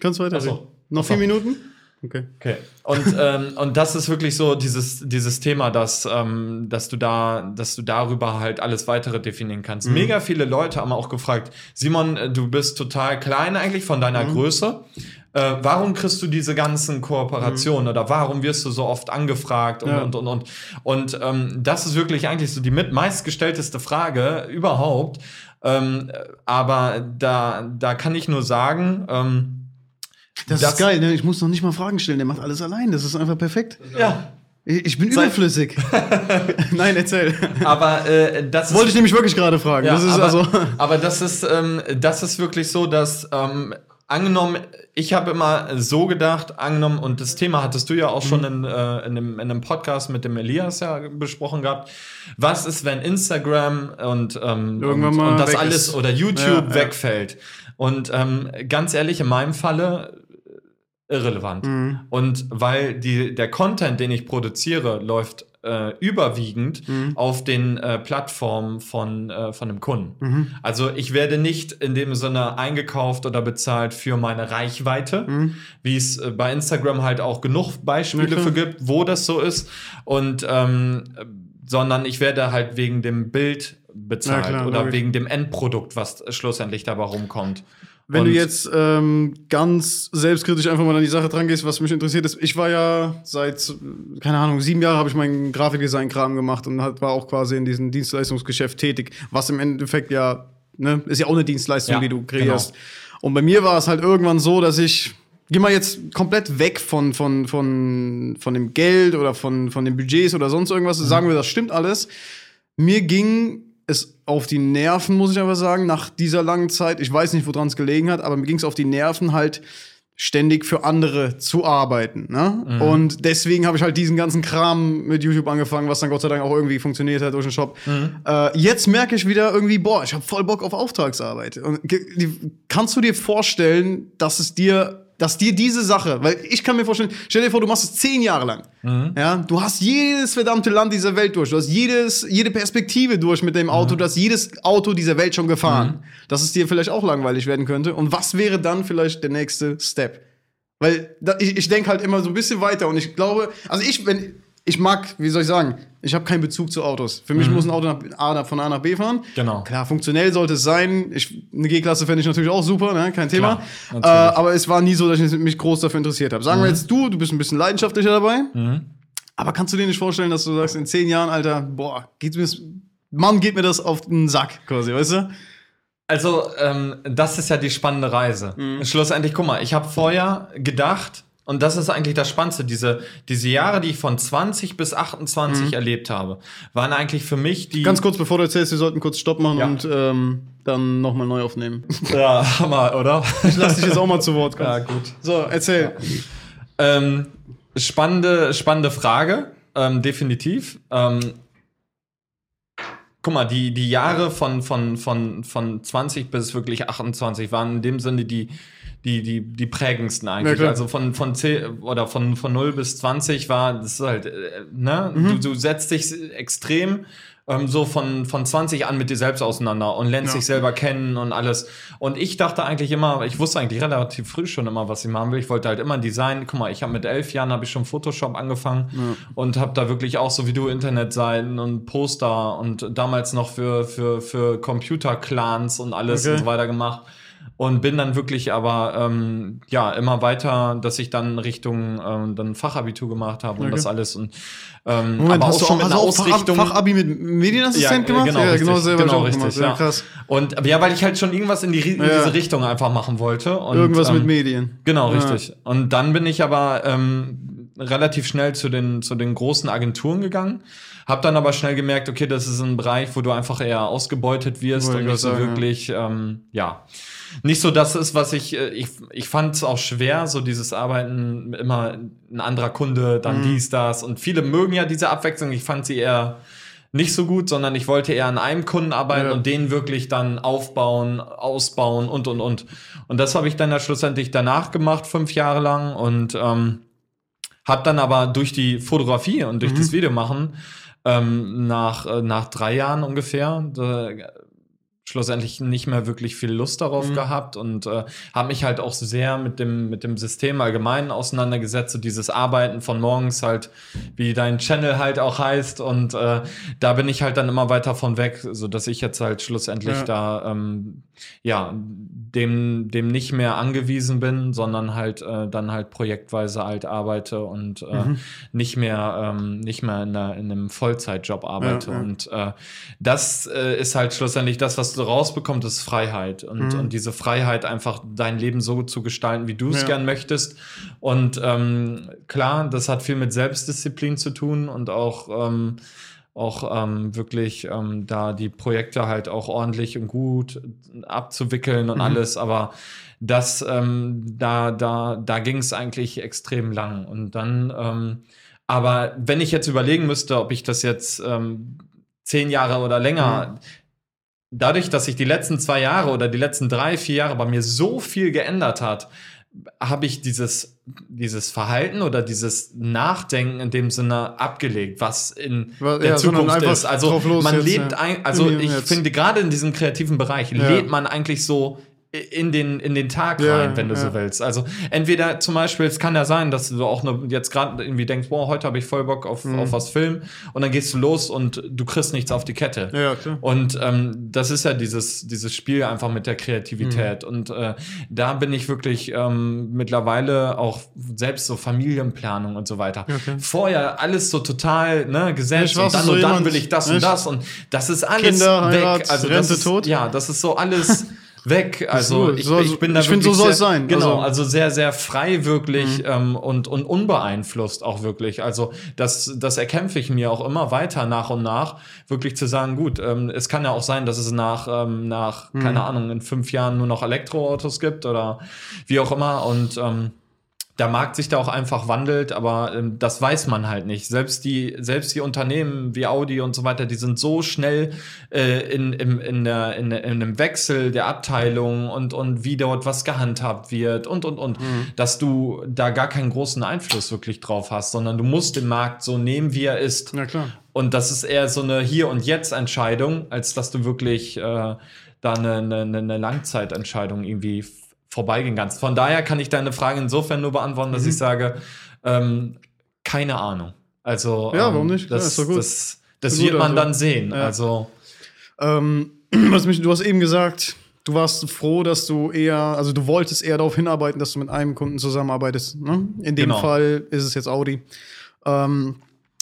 Kannst du weiter? So. Noch vier Minuten? Okay. okay. Und, ähm, und das ist wirklich so dieses, dieses Thema, dass, ähm, dass, du da, dass du darüber halt alles weitere definieren kannst. Mhm. Mega viele Leute haben auch gefragt, Simon, äh, du bist total klein eigentlich von deiner mhm. Größe. Äh, warum kriegst du diese ganzen Kooperationen mhm. oder warum wirst du so oft angefragt und, ja. und, und, und. Und ähm, das ist wirklich eigentlich so die mit meistgestellteste Frage überhaupt. Ähm, aber da, da kann ich nur sagen, ähm, das, das, ist geil, ne? Ich muss noch nicht mal Fragen stellen, der macht alles allein. Das ist einfach perfekt. Ja. Ich bin Zeit. überflüssig. Nein, erzähl. Aber äh, das wollte ich nämlich wirklich gerade fragen. Ja, das ist aber, also aber das ist ähm, das ist wirklich so, dass ähm, angenommen, ich habe immer so gedacht, angenommen und das Thema hattest du ja auch schon mhm. in, äh, in, einem, in einem Podcast mit dem Elias ja besprochen gehabt. Was ist, wenn Instagram und ähm, und, und das alles ist. oder YouTube ja, wegfällt? Und ähm, ganz ehrlich, in meinem Falle irrelevant. Mhm. Und weil die, der Content, den ich produziere, läuft äh, überwiegend mhm. auf den äh, Plattformen von, äh, von dem Kunden. Mhm. Also ich werde nicht in dem Sinne eingekauft oder bezahlt für meine Reichweite, mhm. wie es äh, bei Instagram halt auch genug Beispiele für gibt, wo das so ist. Und ähm, sondern ich werde halt wegen dem Bild bezahlt klar, oder wegen dem Endprodukt, was schlussendlich dabei rumkommt. Wenn und du jetzt ähm, ganz selbstkritisch einfach mal an die Sache dran gehst, was mich interessiert ist, ich war ja seit, keine Ahnung, sieben Jahren habe ich meinen Grafikdesign-Kram gemacht und halt war auch quasi in diesem Dienstleistungsgeschäft tätig, was im Endeffekt ja, ne, ist ja auch eine Dienstleistung, ja, die du kreierst. Genau. Und bei mir war es halt irgendwann so, dass ich geh mal jetzt komplett weg von, von, von, von dem Geld oder von, von den Budgets oder sonst irgendwas. Mhm. Sagen wir, das stimmt alles. Mir ging es auf die Nerven, muss ich aber sagen, nach dieser langen Zeit. Ich weiß nicht, woran es gelegen hat, aber mir ging es auf die Nerven halt ständig für andere zu arbeiten. Ne? Mhm. Und deswegen habe ich halt diesen ganzen Kram mit YouTube angefangen, was dann Gott sei Dank auch irgendwie funktioniert hat durch den Shop. Mhm. Äh, jetzt merke ich wieder irgendwie, boah, ich habe voll Bock auf Auftragsarbeit. Und kannst du dir vorstellen, dass es dir dass dir diese Sache, weil ich kann mir vorstellen, stell dir vor, du machst es zehn Jahre lang. Mhm. Ja, du hast jedes verdammte Land dieser Welt durch, du hast jedes, jede Perspektive durch mit dem Auto, mhm. du hast jedes Auto dieser Welt schon gefahren. Mhm. Dass es dir vielleicht auch langweilig werden könnte. Und was wäre dann vielleicht der nächste Step? Weil da, ich, ich denke halt immer so ein bisschen weiter und ich glaube, also ich, wenn, ich mag, wie soll ich sagen, ich habe keinen Bezug zu Autos. Für mich mhm. muss ein Auto nach A, von A nach B fahren. Genau. Klar, funktionell sollte es sein. Ich, eine G-Klasse fände ich natürlich auch super, ne? kein Thema. Klar, äh, aber es war nie so, dass ich mich groß dafür interessiert habe. Sagen mhm. wir jetzt du, du bist ein bisschen leidenschaftlicher dabei. Mhm. Aber kannst du dir nicht vorstellen, dass du sagst, in zehn Jahren, Alter, boah, geht mir, Mann, geht mir das auf den Sack, quasi, weißt du? Also, ähm, das ist ja die spannende Reise. Mhm. Schlussendlich, guck mal, ich habe vorher gedacht, und das ist eigentlich das Spannendste, diese, diese Jahre, die ich von 20 bis 28 mhm. erlebt habe, waren eigentlich für mich die. Ganz kurz, bevor du erzählst, wir sollten kurz Stopp machen ja. und ähm, dann nochmal neu aufnehmen. Ja, Hammer, oder? Ich lasse dich jetzt auch mal zu Wort kommen. Ja, gut. So, erzähl. Ja. Ähm, spannende, spannende Frage, ähm, definitiv. Ähm, guck mal, die, die Jahre von, von, von, von 20 bis wirklich 28 waren in dem Sinne die, die, die, die prägendsten eigentlich. Ja, also von, von 10 oder von, von 0 bis 20 war, das ist halt, äh, ne? Mhm. Du, du setzt dich extrem ähm, so von, von 20 an mit dir selbst auseinander und lernst ja. dich selber kennen und alles. Und ich dachte eigentlich immer, ich wusste eigentlich relativ früh schon immer, was ich machen will. Ich wollte halt immer Design. Guck mal, ich habe mit elf Jahren habe ich schon Photoshop angefangen ja. und habe da wirklich auch so wie du Internetseiten und Poster und damals noch für, für, für Computer-Clans und alles okay. und so weiter gemacht und bin dann wirklich aber ähm, ja immer weiter, dass ich dann Richtung ähm, dann Fachabitur gemacht habe und okay. das alles und ähm, Moment, aber auch schon mit einer Ausrichtung Fach, Fachabi mit Medienassistent ja, gemacht? Genau, ja, richtig, genau, selber genau richtig, ja. krass. Und ja, weil ich halt schon irgendwas in, die, in ja. diese Richtung einfach machen wollte und irgendwas ähm, mit Medien. Genau, richtig. Und dann bin ich aber ähm, relativ schnell zu den zu den großen Agenturen gegangen hab dann aber schnell gemerkt, okay, das ist ein Bereich, wo du einfach eher ausgebeutet wirst Wollte und nicht so wirklich, ja. Ähm, ja nicht so das ist, was ich, äh, ich, ich fand es auch schwer, so dieses Arbeiten, immer ein anderer Kunde, dann mhm. dies, das. Und viele mögen ja diese Abwechslung. Ich fand sie eher nicht so gut, sondern ich wollte eher an einem Kunden arbeiten ja. und den wirklich dann aufbauen, ausbauen und, und, und. Und das habe ich dann ja schlussendlich danach gemacht, fünf Jahre lang. Und ähm, habe dann aber durch die Fotografie und durch mhm. das Videomachen ähm, nach, äh, nach drei Jahren ungefähr, da, schlussendlich nicht mehr wirklich viel Lust darauf mhm. gehabt und äh, habe mich halt auch sehr mit dem mit dem System allgemein auseinandergesetzt, so dieses Arbeiten von morgens halt, wie dein Channel halt auch heißt und äh, da bin ich halt dann immer weiter von weg, so dass ich jetzt halt schlussendlich ja. da ähm, ja dem dem nicht mehr angewiesen bin, sondern halt äh, dann halt projektweise halt arbeite und äh, mhm. nicht mehr ähm, nicht mehr in, einer, in einem Vollzeitjob arbeite ja, ja. und äh, das äh, ist halt schlussendlich das, was du rausbekommst, ist Freiheit. Und, mhm. und diese Freiheit, einfach dein Leben so zu gestalten, wie du es ja. gern möchtest. Und ähm, klar, das hat viel mit Selbstdisziplin zu tun und auch, ähm, auch ähm, wirklich ähm, da die Projekte halt auch ordentlich und gut abzuwickeln und mhm. alles. Aber das, ähm, da, da, da ging es eigentlich extrem lang. Und dann, ähm, aber wenn ich jetzt überlegen müsste, ob ich das jetzt ähm, zehn Jahre oder länger, mhm dadurch, dass sich die letzten zwei Jahre oder die letzten drei, vier Jahre bei mir so viel geändert hat, habe ich dieses, dieses Verhalten oder dieses Nachdenken in dem Sinne abgelegt, was in ja, der Zukunft ist. Also man jetzt, lebt, ja. ein, also ich finde gerade in diesem kreativen Bereich ja. lebt man eigentlich so in den, in den Tag ja, rein, wenn du ja. so willst. Also entweder zum Beispiel, es kann ja sein, dass du auch ne, jetzt gerade irgendwie denkst, boah, heute habe ich voll Bock auf, mhm. auf was filmen und dann gehst du los und du kriegst nichts auf die Kette. Ja, klar. Und ähm, das ist ja dieses, dieses Spiel einfach mit der Kreativität. Mhm. Und äh, da bin ich wirklich ähm, mittlerweile auch selbst so Familienplanung und so weiter. Okay. Vorher alles so total ne, gesetzt und dann so und dann will ich das und das und das ist alles Kinder, weg. Heirat, also das ist, tot. Ja, das ist so alles weg. Also so, ich, ich bin da ich finde, so soll es sein. Genau, also, also, sehr, sehr frei wirklich mhm. ähm, und, und unbeeinflusst auch wirklich. Also das, das erkämpfe ich mir auch immer weiter nach und nach, wirklich zu sagen, gut, ähm, es kann ja auch sein, dass es nach, ähm, nach mhm. keine Ahnung, in fünf Jahren nur noch Elektroautos gibt oder wie auch immer. Und ähm, der Markt sich da auch einfach wandelt, aber ähm, das weiß man halt nicht. Selbst die, selbst die Unternehmen wie Audi und so weiter, die sind so schnell äh, in, in, in, der, in, in einem Wechsel der Abteilung und, und wie dort was gehandhabt wird und, und, und, mhm. dass du da gar keinen großen Einfluss wirklich drauf hast, sondern du musst den Markt so nehmen, wie er ist. Ja, klar. Und das ist eher so eine Hier- und Jetzt-Entscheidung, als dass du wirklich äh, da eine, eine, eine Langzeitentscheidung irgendwie vorbeigehen kannst. Von daher kann ich deine Frage insofern nur beantworten, dass mhm. ich sage, ähm, keine Ahnung. Also ja, warum ähm, nicht? Das, ja, das, das wird man also. dann sehen. Ja. Also ähm, was mich, du hast eben gesagt, du warst froh, dass du eher, also du wolltest eher darauf hinarbeiten, dass du mit einem Kunden zusammenarbeitest. Ne? In dem genau. Fall ist es jetzt Audi. Ähm,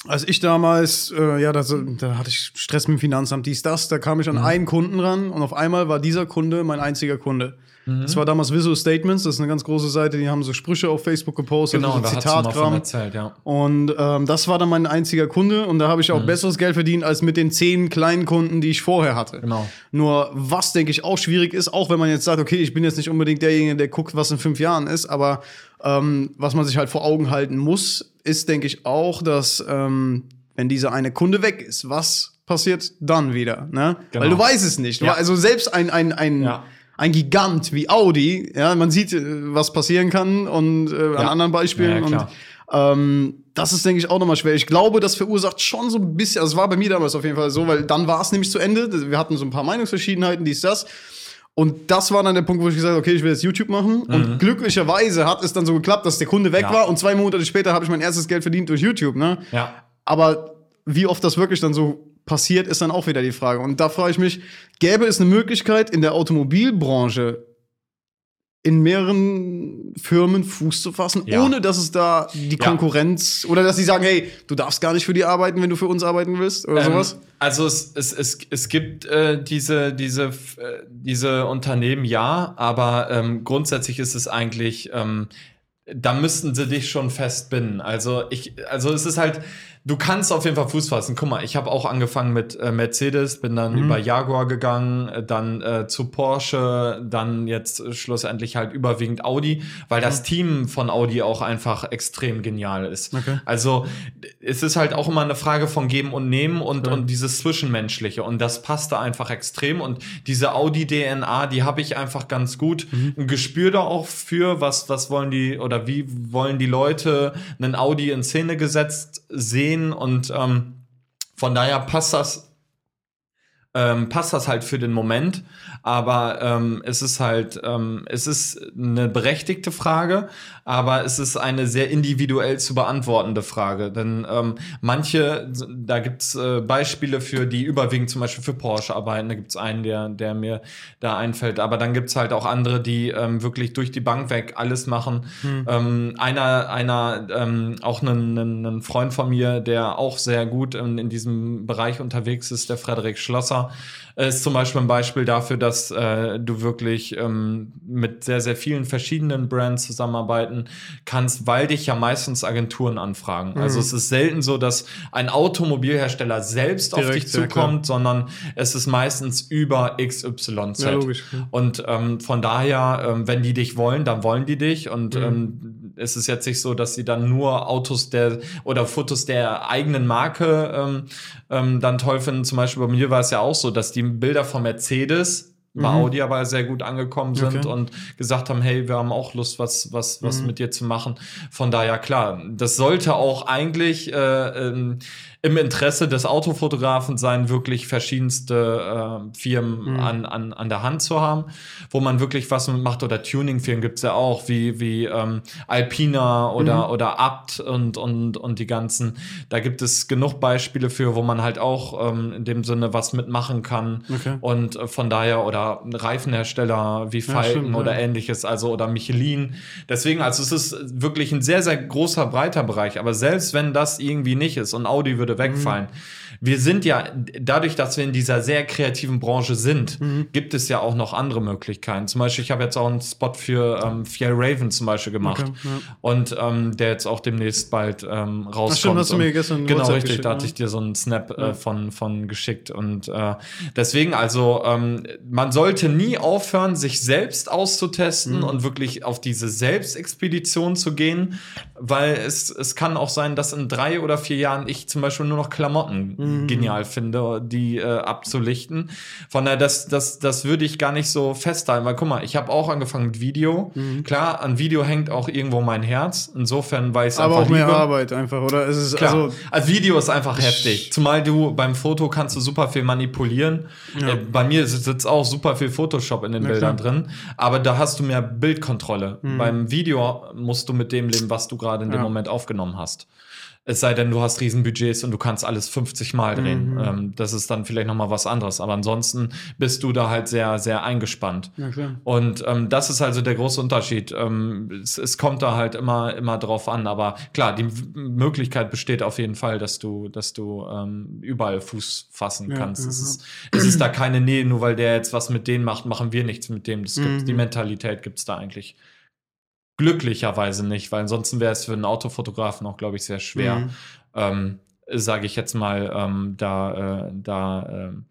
Als ich damals, äh, ja, das, da hatte ich Stress mit dem Finanzamt, dies, das, da kam ich an mhm. einen Kunden ran und auf einmal war dieser Kunde mein einziger Kunde. Mhm. Das war damals Visual Statements, das ist eine ganz große Seite, die haben so Sprüche auf Facebook gepostet, genau, so Zitatkram. Erzählt, ja. Und ähm, das war dann mein einziger Kunde und da habe ich auch mhm. besseres Geld verdient als mit den zehn kleinen Kunden, die ich vorher hatte. Genau. Nur was, denke ich, auch schwierig ist, auch wenn man jetzt sagt, okay, ich bin jetzt nicht unbedingt derjenige, der guckt, was in fünf Jahren ist, aber ähm, was man sich halt vor Augen halten muss, ist, denke ich, auch, dass ähm, wenn dieser eine Kunde weg ist, was passiert dann wieder? Ne? Genau. Weil du weißt es nicht. Ja. Also selbst ein, ein, ein ja ein Gigant wie Audi, ja, man sieht, äh, was passieren kann und äh, an anderen Beispielen. und ähm, das ist, denke ich, auch nochmal schwer. Ich glaube, das verursacht schon so ein bisschen, also es war bei mir damals auf jeden Fall so, weil dann war es nämlich zu Ende. Wir hatten so ein paar Meinungsverschiedenheiten, dies, das. Und das war dann der Punkt, wo ich gesagt habe, okay, ich will jetzt YouTube machen. Mhm. Und glücklicherweise hat es dann so geklappt, dass der Kunde weg ja. war und zwei Monate später habe ich mein erstes Geld verdient durch YouTube. Ne? Ja. Aber wie oft das wirklich dann so passiert, ist dann auch wieder die Frage. Und da frage ich mich, gäbe es eine Möglichkeit, in der Automobilbranche in mehreren Firmen Fuß zu fassen, ja. ohne dass es da die Konkurrenz ja. oder dass sie sagen, hey, du darfst gar nicht für die arbeiten, wenn du für uns arbeiten willst oder ähm, sowas? Also es, es, es, es gibt äh, diese, diese, äh, diese Unternehmen, ja, aber ähm, grundsätzlich ist es eigentlich, ähm, da müssten sie dich schon festbinden. Also ich, also es ist halt, du kannst auf jeden Fall Fuß fassen. Guck mal, ich habe auch angefangen mit äh, Mercedes, bin dann mhm. über Jaguar gegangen, äh, dann äh, zu Porsche, dann jetzt äh, schlussendlich halt überwiegend Audi, weil mhm. das Team von Audi auch einfach extrem genial ist. Okay. Also es ist halt auch immer eine Frage von Geben und Nehmen und, okay. und dieses Zwischenmenschliche. Und das passte einfach extrem. Und diese Audi-DNA, die habe ich einfach ganz gut mhm. ein Gespür da auch für, was, was wollen die oder wie wollen die Leute einen Audi in Szene gesetzt sehen sehen und ähm, von daher passt das ähm, passt das halt für den Moment. Aber ähm, es ist halt, ähm, es ist eine berechtigte Frage, aber es ist eine sehr individuell zu beantwortende Frage. Denn ähm, manche, da gibt's äh, Beispiele für, die überwiegend zum Beispiel für Porsche arbeiten. Da gibt's einen, der, der mir da einfällt. Aber dann gibt's halt auch andere, die ähm, wirklich durch die Bank weg alles machen. Hm. Ähm, einer, einer, ähm, auch ein Freund von mir, der auch sehr gut in, in diesem Bereich unterwegs ist, der Frederik Schlosser ist zum Beispiel ein Beispiel dafür, dass äh, du wirklich ähm, mit sehr, sehr vielen verschiedenen Brands zusammenarbeiten kannst, weil dich ja meistens Agenturen anfragen. Mhm. Also es ist selten so, dass ein Automobilhersteller selbst Direkt, auf dich zukommt, ja, sondern es ist meistens über XYZ. Ja, logisch. Und ähm, von daher, ähm, wenn die dich wollen, dann wollen die dich und mhm. Es ist jetzt nicht so, dass sie dann nur Autos der oder Fotos der eigenen Marke ähm, ähm, dann toll finden. Zum Beispiel bei mir war es ja auch so, dass die Bilder von Mercedes bei mhm. Audi aber sehr gut angekommen sind okay. und gesagt haben, hey, wir haben auch Lust, was, was, was mhm. mit dir zu machen. Von daher, klar, das sollte auch eigentlich äh, ähm, im Interesse des Autofotografen sein, wirklich verschiedenste äh, Firmen mhm. an, an, an der Hand zu haben, wo man wirklich was macht. Oder Tuning-Firmen gibt's ja auch, wie, wie ähm, Alpina oder, mhm. oder Abt und, und, und die ganzen. Da gibt es genug Beispiele für, wo man halt auch ähm, in dem Sinne was mitmachen kann. Okay. Und äh, von daher, oder Reifenhersteller wie Falken ja, stimmt, oder ja. ähnliches, also oder Michelin. Deswegen, also es ist wirklich ein sehr, sehr großer, breiter Bereich. Aber selbst wenn das irgendwie nicht ist und Audi würde würde wegfallen. Mhm. Wir sind ja, dadurch, dass wir in dieser sehr kreativen Branche sind, mhm. gibt es ja auch noch andere Möglichkeiten. Zum Beispiel, ich habe jetzt auch einen Spot für ähm, Fjell Raven zum Beispiel gemacht. Okay, ja. Und ähm, der jetzt auch demnächst bald ähm, rauskommt. Ach, stimmt, hast du mir gestern Genau, WhatsApp richtig. Da hatte ich dir so einen Snap äh, von, von geschickt. Und äh, deswegen, also, ähm, man sollte nie aufhören, sich selbst auszutesten mhm. und wirklich auf diese Selbstexpedition zu gehen, weil es, es kann auch sein, dass in drei oder vier Jahren ich zum Beispiel nur noch Klamotten mhm. Genial finde, die äh, abzulichten. Von daher, das, das, das würde ich gar nicht so festhalten, weil guck mal, ich habe auch angefangen mit Video. Mhm. Klar, an Video hängt auch irgendwo mein Herz. Insofern weiß ich Aber auch mehr Arbeit einfach, oder? Es ist Klar, also, also Video ist einfach heftig. Zumal du beim Foto kannst du super viel manipulieren. Ja. Äh, bei mir sitzt auch super viel Photoshop in den ja, Bildern klar. drin. Aber da hast du mehr Bildkontrolle. Mhm. Beim Video musst du mit dem leben, was du gerade in dem ja. Moment aufgenommen hast. Es sei denn, du hast Riesenbudgets und du kannst alles 50 mal drehen. Mhm. Ähm, das ist dann vielleicht nochmal was anderes. Aber ansonsten bist du da halt sehr, sehr eingespannt. Ja, Und ähm, das ist also der große Unterschied. Ähm, es, es, kommt da halt immer, immer drauf an. Aber klar, die Möglichkeit besteht auf jeden Fall, dass du, dass du ähm, überall Fuß fassen ja, kannst. Es, ist, es ist da keine Nähe, nur weil der jetzt was mit denen macht, machen wir nichts mit dem. Das mhm. die Mentalität gibt es da eigentlich glücklicherweise nicht, weil ansonsten wäre es für einen Autofotografen auch, glaube ich, sehr schwer. Mhm. Ähm, sage ich jetzt mal, ähm, da, äh, da ähm,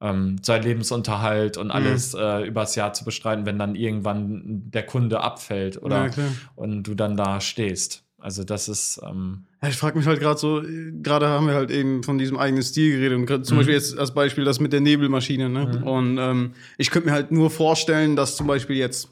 ähm, sein Lebensunterhalt und mhm. alles mhm. äh, übers Jahr zu bestreiten, wenn dann irgendwann der Kunde abfällt oder ja, und du dann da stehst. Also das ist. Ähm ja, ich frage mich halt gerade so, gerade haben wir halt eben von diesem eigenen Stil geredet und zum mhm. Beispiel jetzt als Beispiel das mit der Nebelmaschine. Ne? Mhm. Und ähm, ich könnte mir halt nur vorstellen, dass zum Beispiel jetzt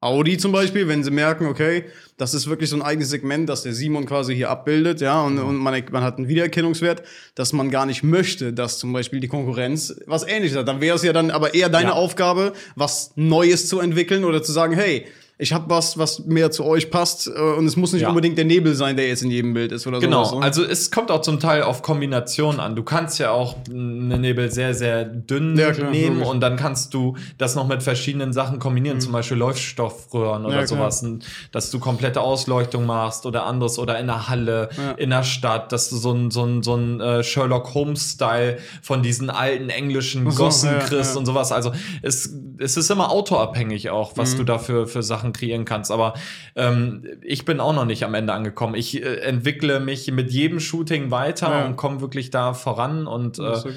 Audi zum Beispiel, wenn sie merken, okay, das ist wirklich so ein eigenes Segment, das der Simon quasi hier abbildet, ja, und, und man, man hat einen Wiedererkennungswert, dass man gar nicht möchte, dass zum Beispiel die Konkurrenz was ähnliches hat. Dann wäre es ja dann aber eher deine ja. Aufgabe, was Neues zu entwickeln oder zu sagen, hey, ich habe was, was mehr zu euch passt äh, und es muss nicht ja. unbedingt der Nebel sein, der jetzt in jedem Bild ist oder so. Genau, sowas, ne? also es kommt auch zum Teil auf Kombinationen an. Du kannst ja auch einen Nebel sehr, sehr dünn ja, klar, nehmen logisch. und dann kannst du das noch mit verschiedenen Sachen kombinieren, mhm. zum Beispiel Leuchtstoffröhren oder ja, sowas, dass du komplette Ausleuchtung machst oder anderes oder in der Halle, in der Stadt, dass du so ein, so ein, so ein äh, Sherlock Holmes-Style von diesen alten englischen so, Gossen kriegst und sowas. Also es, es ist immer autoabhängig auch, was mhm. du dafür für Sachen Sachen kreieren kannst. Aber ähm, ich bin auch noch nicht am Ende angekommen. Ich äh, entwickle mich mit jedem Shooting weiter ja. und komme wirklich da voran. Und äh, so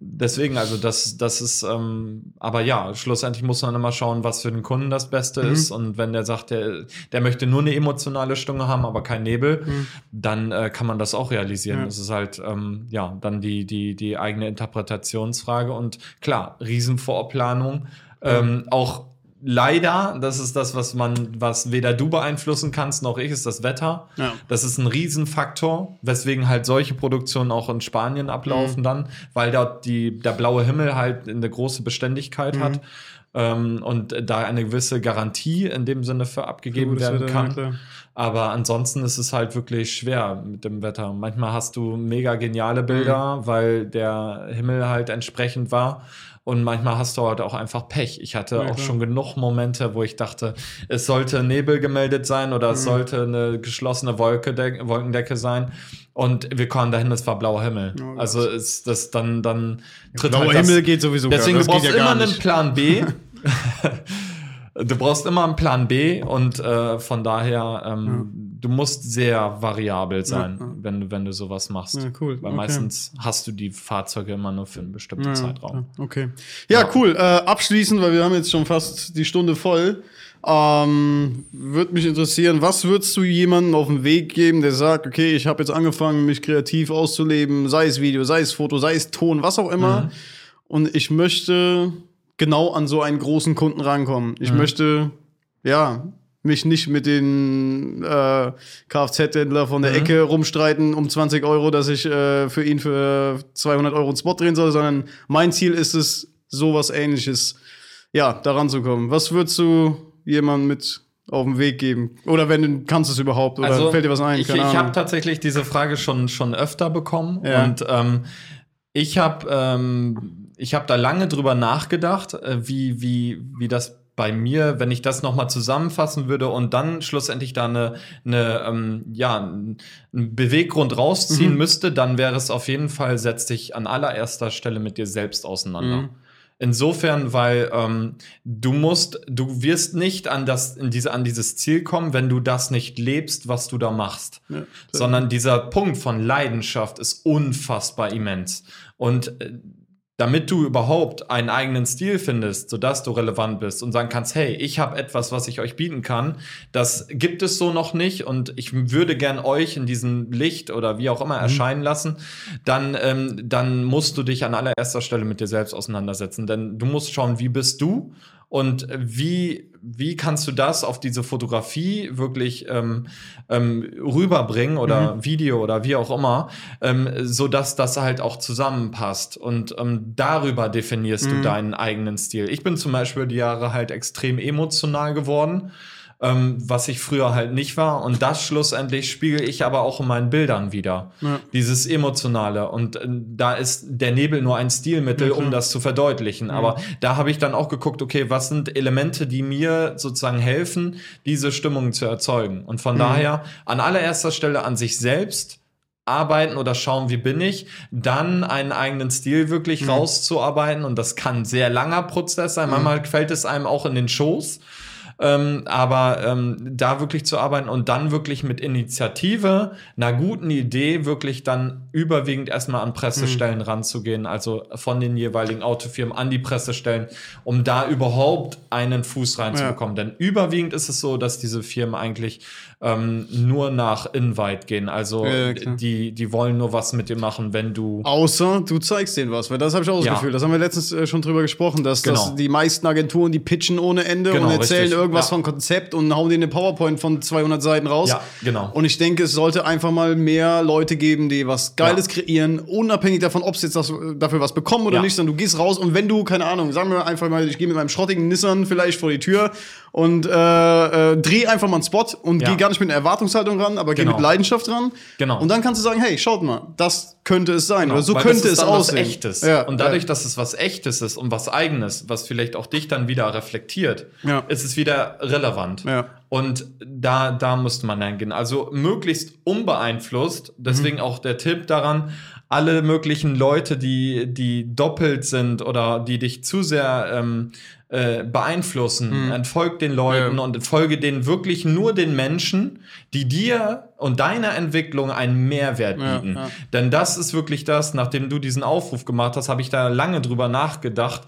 deswegen, also das, das ist, ähm, aber ja, schlussendlich muss man immer schauen, was für den Kunden das Beste mhm. ist. Und wenn der sagt, der, der möchte nur eine emotionale Stunde haben, aber kein Nebel, mhm. dann äh, kann man das auch realisieren. Ja. Das ist halt, ähm, ja, dann die, die, die eigene Interpretationsfrage. Und klar, Riesenvorplanung. Ähm, auch leider, das ist das, was man, was weder du beeinflussen kannst noch ich, ist das Wetter. Ja. Das ist ein Riesenfaktor, weswegen halt solche Produktionen auch in Spanien ablaufen mhm. dann, weil dort die, der blaue Himmel halt eine große Beständigkeit mhm. hat ähm, und da eine gewisse Garantie in dem Sinne für abgegeben für werden kann. Ja, Aber ansonsten ist es halt wirklich schwer mit dem Wetter. Manchmal hast du mega geniale Bilder, mhm. weil der Himmel halt entsprechend war. Und manchmal hast du halt auch einfach Pech. Ich hatte ja, auch schon genug Momente, wo ich dachte, es sollte Nebel gemeldet sein oder mhm. es sollte eine geschlossene Wolke Wolkendecke sein. Und wir kamen dahin, es war blauer Himmel. Oh, also ist das dann, dann tritt Blauer halt Himmel geht sowieso Deswegen gar, du brauchst ja immer einen Plan B. du brauchst immer einen Plan B und äh, von daher ähm, ja du musst sehr variabel sein, ja, ja. Wenn, wenn du sowas machst. Ja, cool. Weil okay. meistens hast du die Fahrzeuge immer nur für einen bestimmten Zeitraum. Okay. Ja, cool. Äh, abschließend, weil wir haben jetzt schon fast die Stunde voll. Ähm, Würde mich interessieren, was würdest du jemandem auf den Weg geben, der sagt, okay, ich habe jetzt angefangen, mich kreativ auszuleben, sei es Video, sei es Foto, sei es Ton, was auch immer. Mhm. Und ich möchte genau an so einen großen Kunden rankommen. Ich mhm. möchte, ja, mich nicht mit den äh, Kfz-Händler von der mhm. Ecke rumstreiten um 20 Euro, dass ich äh, für ihn für 200 Euro einen Spot drehen soll, sondern mein Ziel ist es, sowas ähnliches, ja, daran zu kommen. Was würdest du jemandem mit auf den Weg geben? Oder wenn du kannst es überhaupt? Oder also, fällt dir was ein? ich, ich habe tatsächlich diese Frage schon, schon öfter bekommen ja. und ähm, ich habe ähm, ich da lange drüber nachgedacht, äh, wie, wie, wie das bei mir, wenn ich das nochmal zusammenfassen würde und dann schlussendlich da eine, eine ähm, ja, einen Beweggrund rausziehen mhm. müsste, dann wäre es auf jeden Fall, setz dich an allererster Stelle mit dir selbst auseinander. Mhm. Insofern, weil ähm, du musst, du wirst nicht an das, in diese, an dieses Ziel kommen, wenn du das nicht lebst, was du da machst. Ja, Sondern dieser Punkt von Leidenschaft ist unfassbar immens. Und äh, damit du überhaupt einen eigenen Stil findest, sodass du relevant bist und sagen kannst, hey, ich habe etwas, was ich euch bieten kann, das gibt es so noch nicht und ich würde gern euch in diesem Licht oder wie auch immer mhm. erscheinen lassen, dann, ähm, dann musst du dich an allererster Stelle mit dir selbst auseinandersetzen. Denn du musst schauen, wie bist du und wie, wie kannst du das auf diese Fotografie wirklich ähm, ähm, rüberbringen oder mhm. Video oder wie auch immer, ähm, so dass das halt auch zusammenpasst und ähm, darüber definierst mhm. du deinen eigenen Stil. Ich bin zum Beispiel die Jahre halt extrem emotional geworden ähm, was ich früher halt nicht war. Und das schlussendlich spiegel ich aber auch in meinen Bildern wieder. Ja. Dieses Emotionale. Und äh, da ist der Nebel nur ein Stilmittel, um das zu verdeutlichen. Aber da habe ich dann auch geguckt, okay, was sind Elemente, die mir sozusagen helfen, diese Stimmung zu erzeugen. Und von mhm. daher an allererster Stelle an sich selbst arbeiten oder schauen, wie bin ich, dann einen eigenen Stil wirklich mhm. rauszuarbeiten. Und das kann ein sehr langer Prozess sein. Mhm. Manchmal fällt es einem auch in den Schoß. Ähm, aber ähm, da wirklich zu arbeiten und dann wirklich mit Initiative, einer guten Idee, wirklich dann überwiegend erstmal an Pressestellen mhm. ranzugehen, also von den jeweiligen Autofirmen an die Pressestellen, um da überhaupt einen Fuß reinzubekommen. Ja. Denn überwiegend ist es so, dass diese Firmen eigentlich ähm, nur nach Invite gehen. Also ja, die, die wollen nur was mit dir machen, wenn du. Außer du zeigst denen was, weil das habe ich auch das ja. Gefühl. Das haben wir letztens äh, schon drüber gesprochen, dass, genau. dass die meisten Agenturen, die pitchen ohne Ende genau, und erzählen richtig. irgendwas ja. von Konzept und hauen dir eine PowerPoint von 200 Seiten raus. Ja, genau. Und ich denke, es sollte einfach mal mehr Leute geben, die was Geiles kreieren, unabhängig davon, ob sie jetzt das, dafür was bekommen oder nicht, sondern du gehst raus und wenn du, keine Ahnung, sagen wir einfach mal, ich gehe mit meinem schrottigen Nissan vielleicht vor die Tür und äh, äh, dreh einfach mal einen Spot und ja. geh gar nicht mit einer Erwartungshaltung ran, aber genau. geh mit Leidenschaft ran. Genau. Und dann kannst du sagen, hey, schaut mal, das könnte es sein genau. oder so Weil könnte es aussehen. Was Echtes. Ja. Und dadurch, ja. dass es was Echtes ist und was Eigenes, was vielleicht auch dich dann wieder reflektiert, ja. ist es wieder relevant. Ja. Und da, da müsste man dann gehen. Also möglichst unbeeinflusst. Deswegen mhm. auch der Tipp daran, alle möglichen Leute, die, die doppelt sind oder die dich zu sehr ähm, äh, beeinflussen. Mhm. Entfolg den Leuten ja. und entfolge denen wirklich nur den Menschen, die dir und deiner Entwicklung einen Mehrwert bieten. Ja, ja. Denn das ist wirklich das, nachdem du diesen Aufruf gemacht hast, habe ich da lange drüber nachgedacht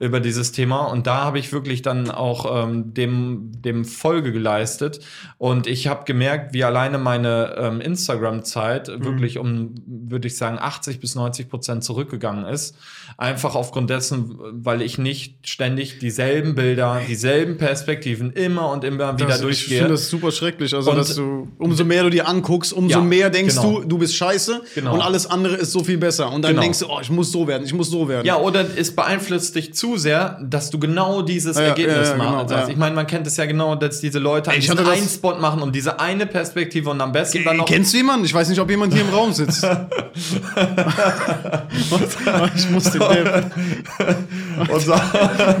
über dieses Thema und da habe ich wirklich dann auch ähm, dem, dem Folge geleistet und ich habe gemerkt, wie alleine meine ähm, Instagram-Zeit mhm. wirklich um, würde ich sagen, 80 bis 90 Prozent zurückgegangen ist. Einfach aufgrund dessen, weil ich nicht ständig dieselben Bilder, dieselben Perspektiven immer und immer wieder das, durchgehe. Ich finde das super schrecklich. Also, und, dass du, umso mehr du dir anguckst, umso ja, mehr denkst genau. du, du bist scheiße genau. und alles andere ist so viel besser. Und dann genau. denkst du, oh, ich muss so werden, ich muss so werden. Ja, oder es beeinflusst dich zu sehr, dass du genau dieses ja, Ergebnis ja, machst. Genau, ich meine, man kennt es ja genau, dass diese Leute Ey, diesen einen Spot machen und diese eine Perspektive und am besten G dann noch. Kennst du jemanden? Ich weiß nicht, ob jemand hier im Raum sitzt. ich muss den Depp. So.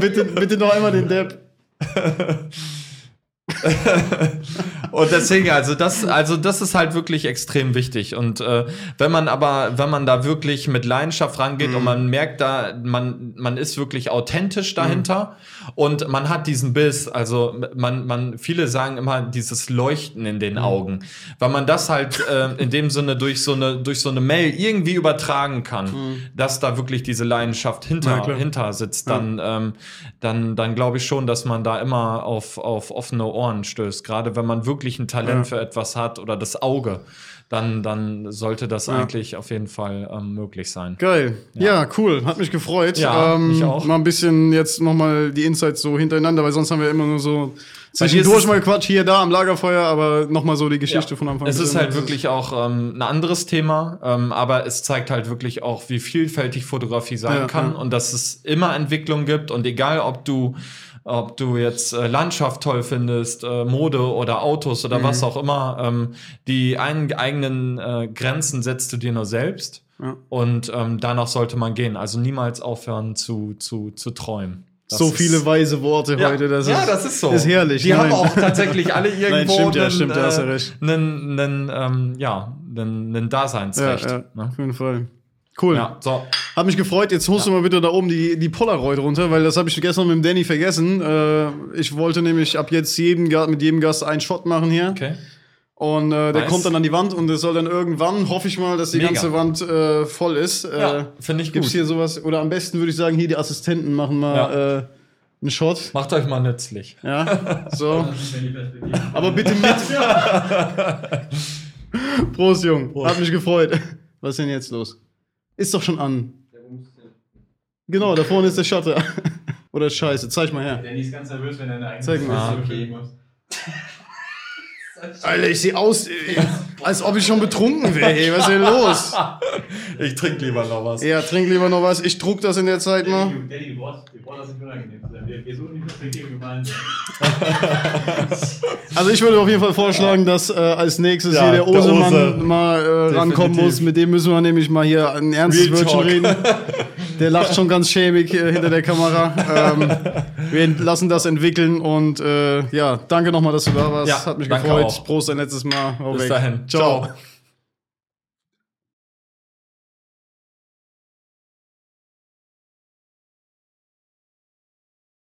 bitte, bitte noch einmal den Depp. und deswegen, also das, also das ist halt wirklich extrem wichtig. Und äh, wenn man aber, wenn man da wirklich mit Leidenschaft rangeht mhm. und man merkt da, man, man ist wirklich authentisch dahinter mhm. und man hat diesen Biss, also man, man, viele sagen immer dieses Leuchten in den mhm. Augen, weil man das halt äh, in dem Sinne durch so eine, durch so eine Mail irgendwie übertragen kann, mhm. dass da wirklich diese Leidenschaft hinter, ja, hinter sitzt, dann, ja. ähm, dann, dann glaube ich schon, dass man da immer auf, auf offene Ohren stößt. Gerade wenn man wirklich ein Talent ja. für etwas hat oder das Auge, dann, dann sollte das ja. eigentlich auf jeden Fall ähm, möglich sein. Geil. Ja. ja. cool. Hat mich gefreut. Ja, ähm, mich auch. Mal ein bisschen jetzt nochmal die Insights so hintereinander, weil sonst haben wir immer nur so zwischendurch mal Quatsch hier, da am Lagerfeuer, aber nochmal so die Geschichte von Anfang an. Es ist halt wirklich auch ähm, ein anderes Thema, ähm, aber es zeigt halt wirklich auch, wie vielfältig Fotografie sein kann und dass es immer Entwicklung gibt und egal, ob du ob du jetzt äh, Landschaft toll findest, äh, Mode oder Autos oder mhm. was auch immer, ähm, die ein, eigenen äh, Grenzen setzt du dir nur selbst. Ja. Und ähm, danach sollte man gehen. Also niemals aufhören zu, zu, zu träumen. Das so viele weise Worte ja, heute. Das ja, ist, das ist so. Ist herrlich. Die Nein. haben auch tatsächlich alle irgendwo Nein, stimmt, ja, stimmt, einen, äh, einen, einen, ähm, ja, einen, einen Daseinsrecht. Ja, ja, ne? Auf jeden Fall. Cool. Ja, so. Hat mich gefreut. Jetzt holst ja. du mal bitte da oben die, die Polaroid runter, weil das habe ich gestern mit dem Danny vergessen. Äh, ich wollte nämlich ab jetzt jeden, mit jedem Gast einen Shot machen hier. Okay. Und äh, der nice. kommt dann an die Wand und es soll dann irgendwann, hoffe ich mal, dass die Mega. ganze Wand äh, voll ist. Ja, äh, finde ich gut. Gibt's hier sowas? Oder am besten würde ich sagen, hier die Assistenten machen mal ja. äh, einen Shot. Macht euch mal nützlich. Ja, so. Aber bitte mit. Prost, Jung. Prost. Hat mich gefreut. Was ist denn jetzt los? Ist doch schon an. Genau, da vorne ist der Shutter. Oder Scheiße, zeig mal her. Danny ist ganz nervös, wenn er eine eigene Zeig mal. Ah, okay. Alter, ich sehe aus, als ob ich schon betrunken wäre. Was ist denn los? Ich trinke lieber noch was. Ja, trink lieber noch was. Ich druck das in der Zeit mal. Daddy. Also ich würde auf jeden Fall vorschlagen, dass äh, als nächstes Ja, hier der der Osemann Ose. mal äh, rankommen muss. Mit dem müssen wir nämlich mal hier ein ernstes Wörtchen reden. Der lacht schon ganz schämig äh, hinter der Kamera. Ähm, wir lassen das entwickeln und äh, ja, danke nochmal, dass du da warst. Ja, Hat mich gefreut. auch. Prost ein letztes Mal. Hau Bis weg. dahin. Ciao. Ciao.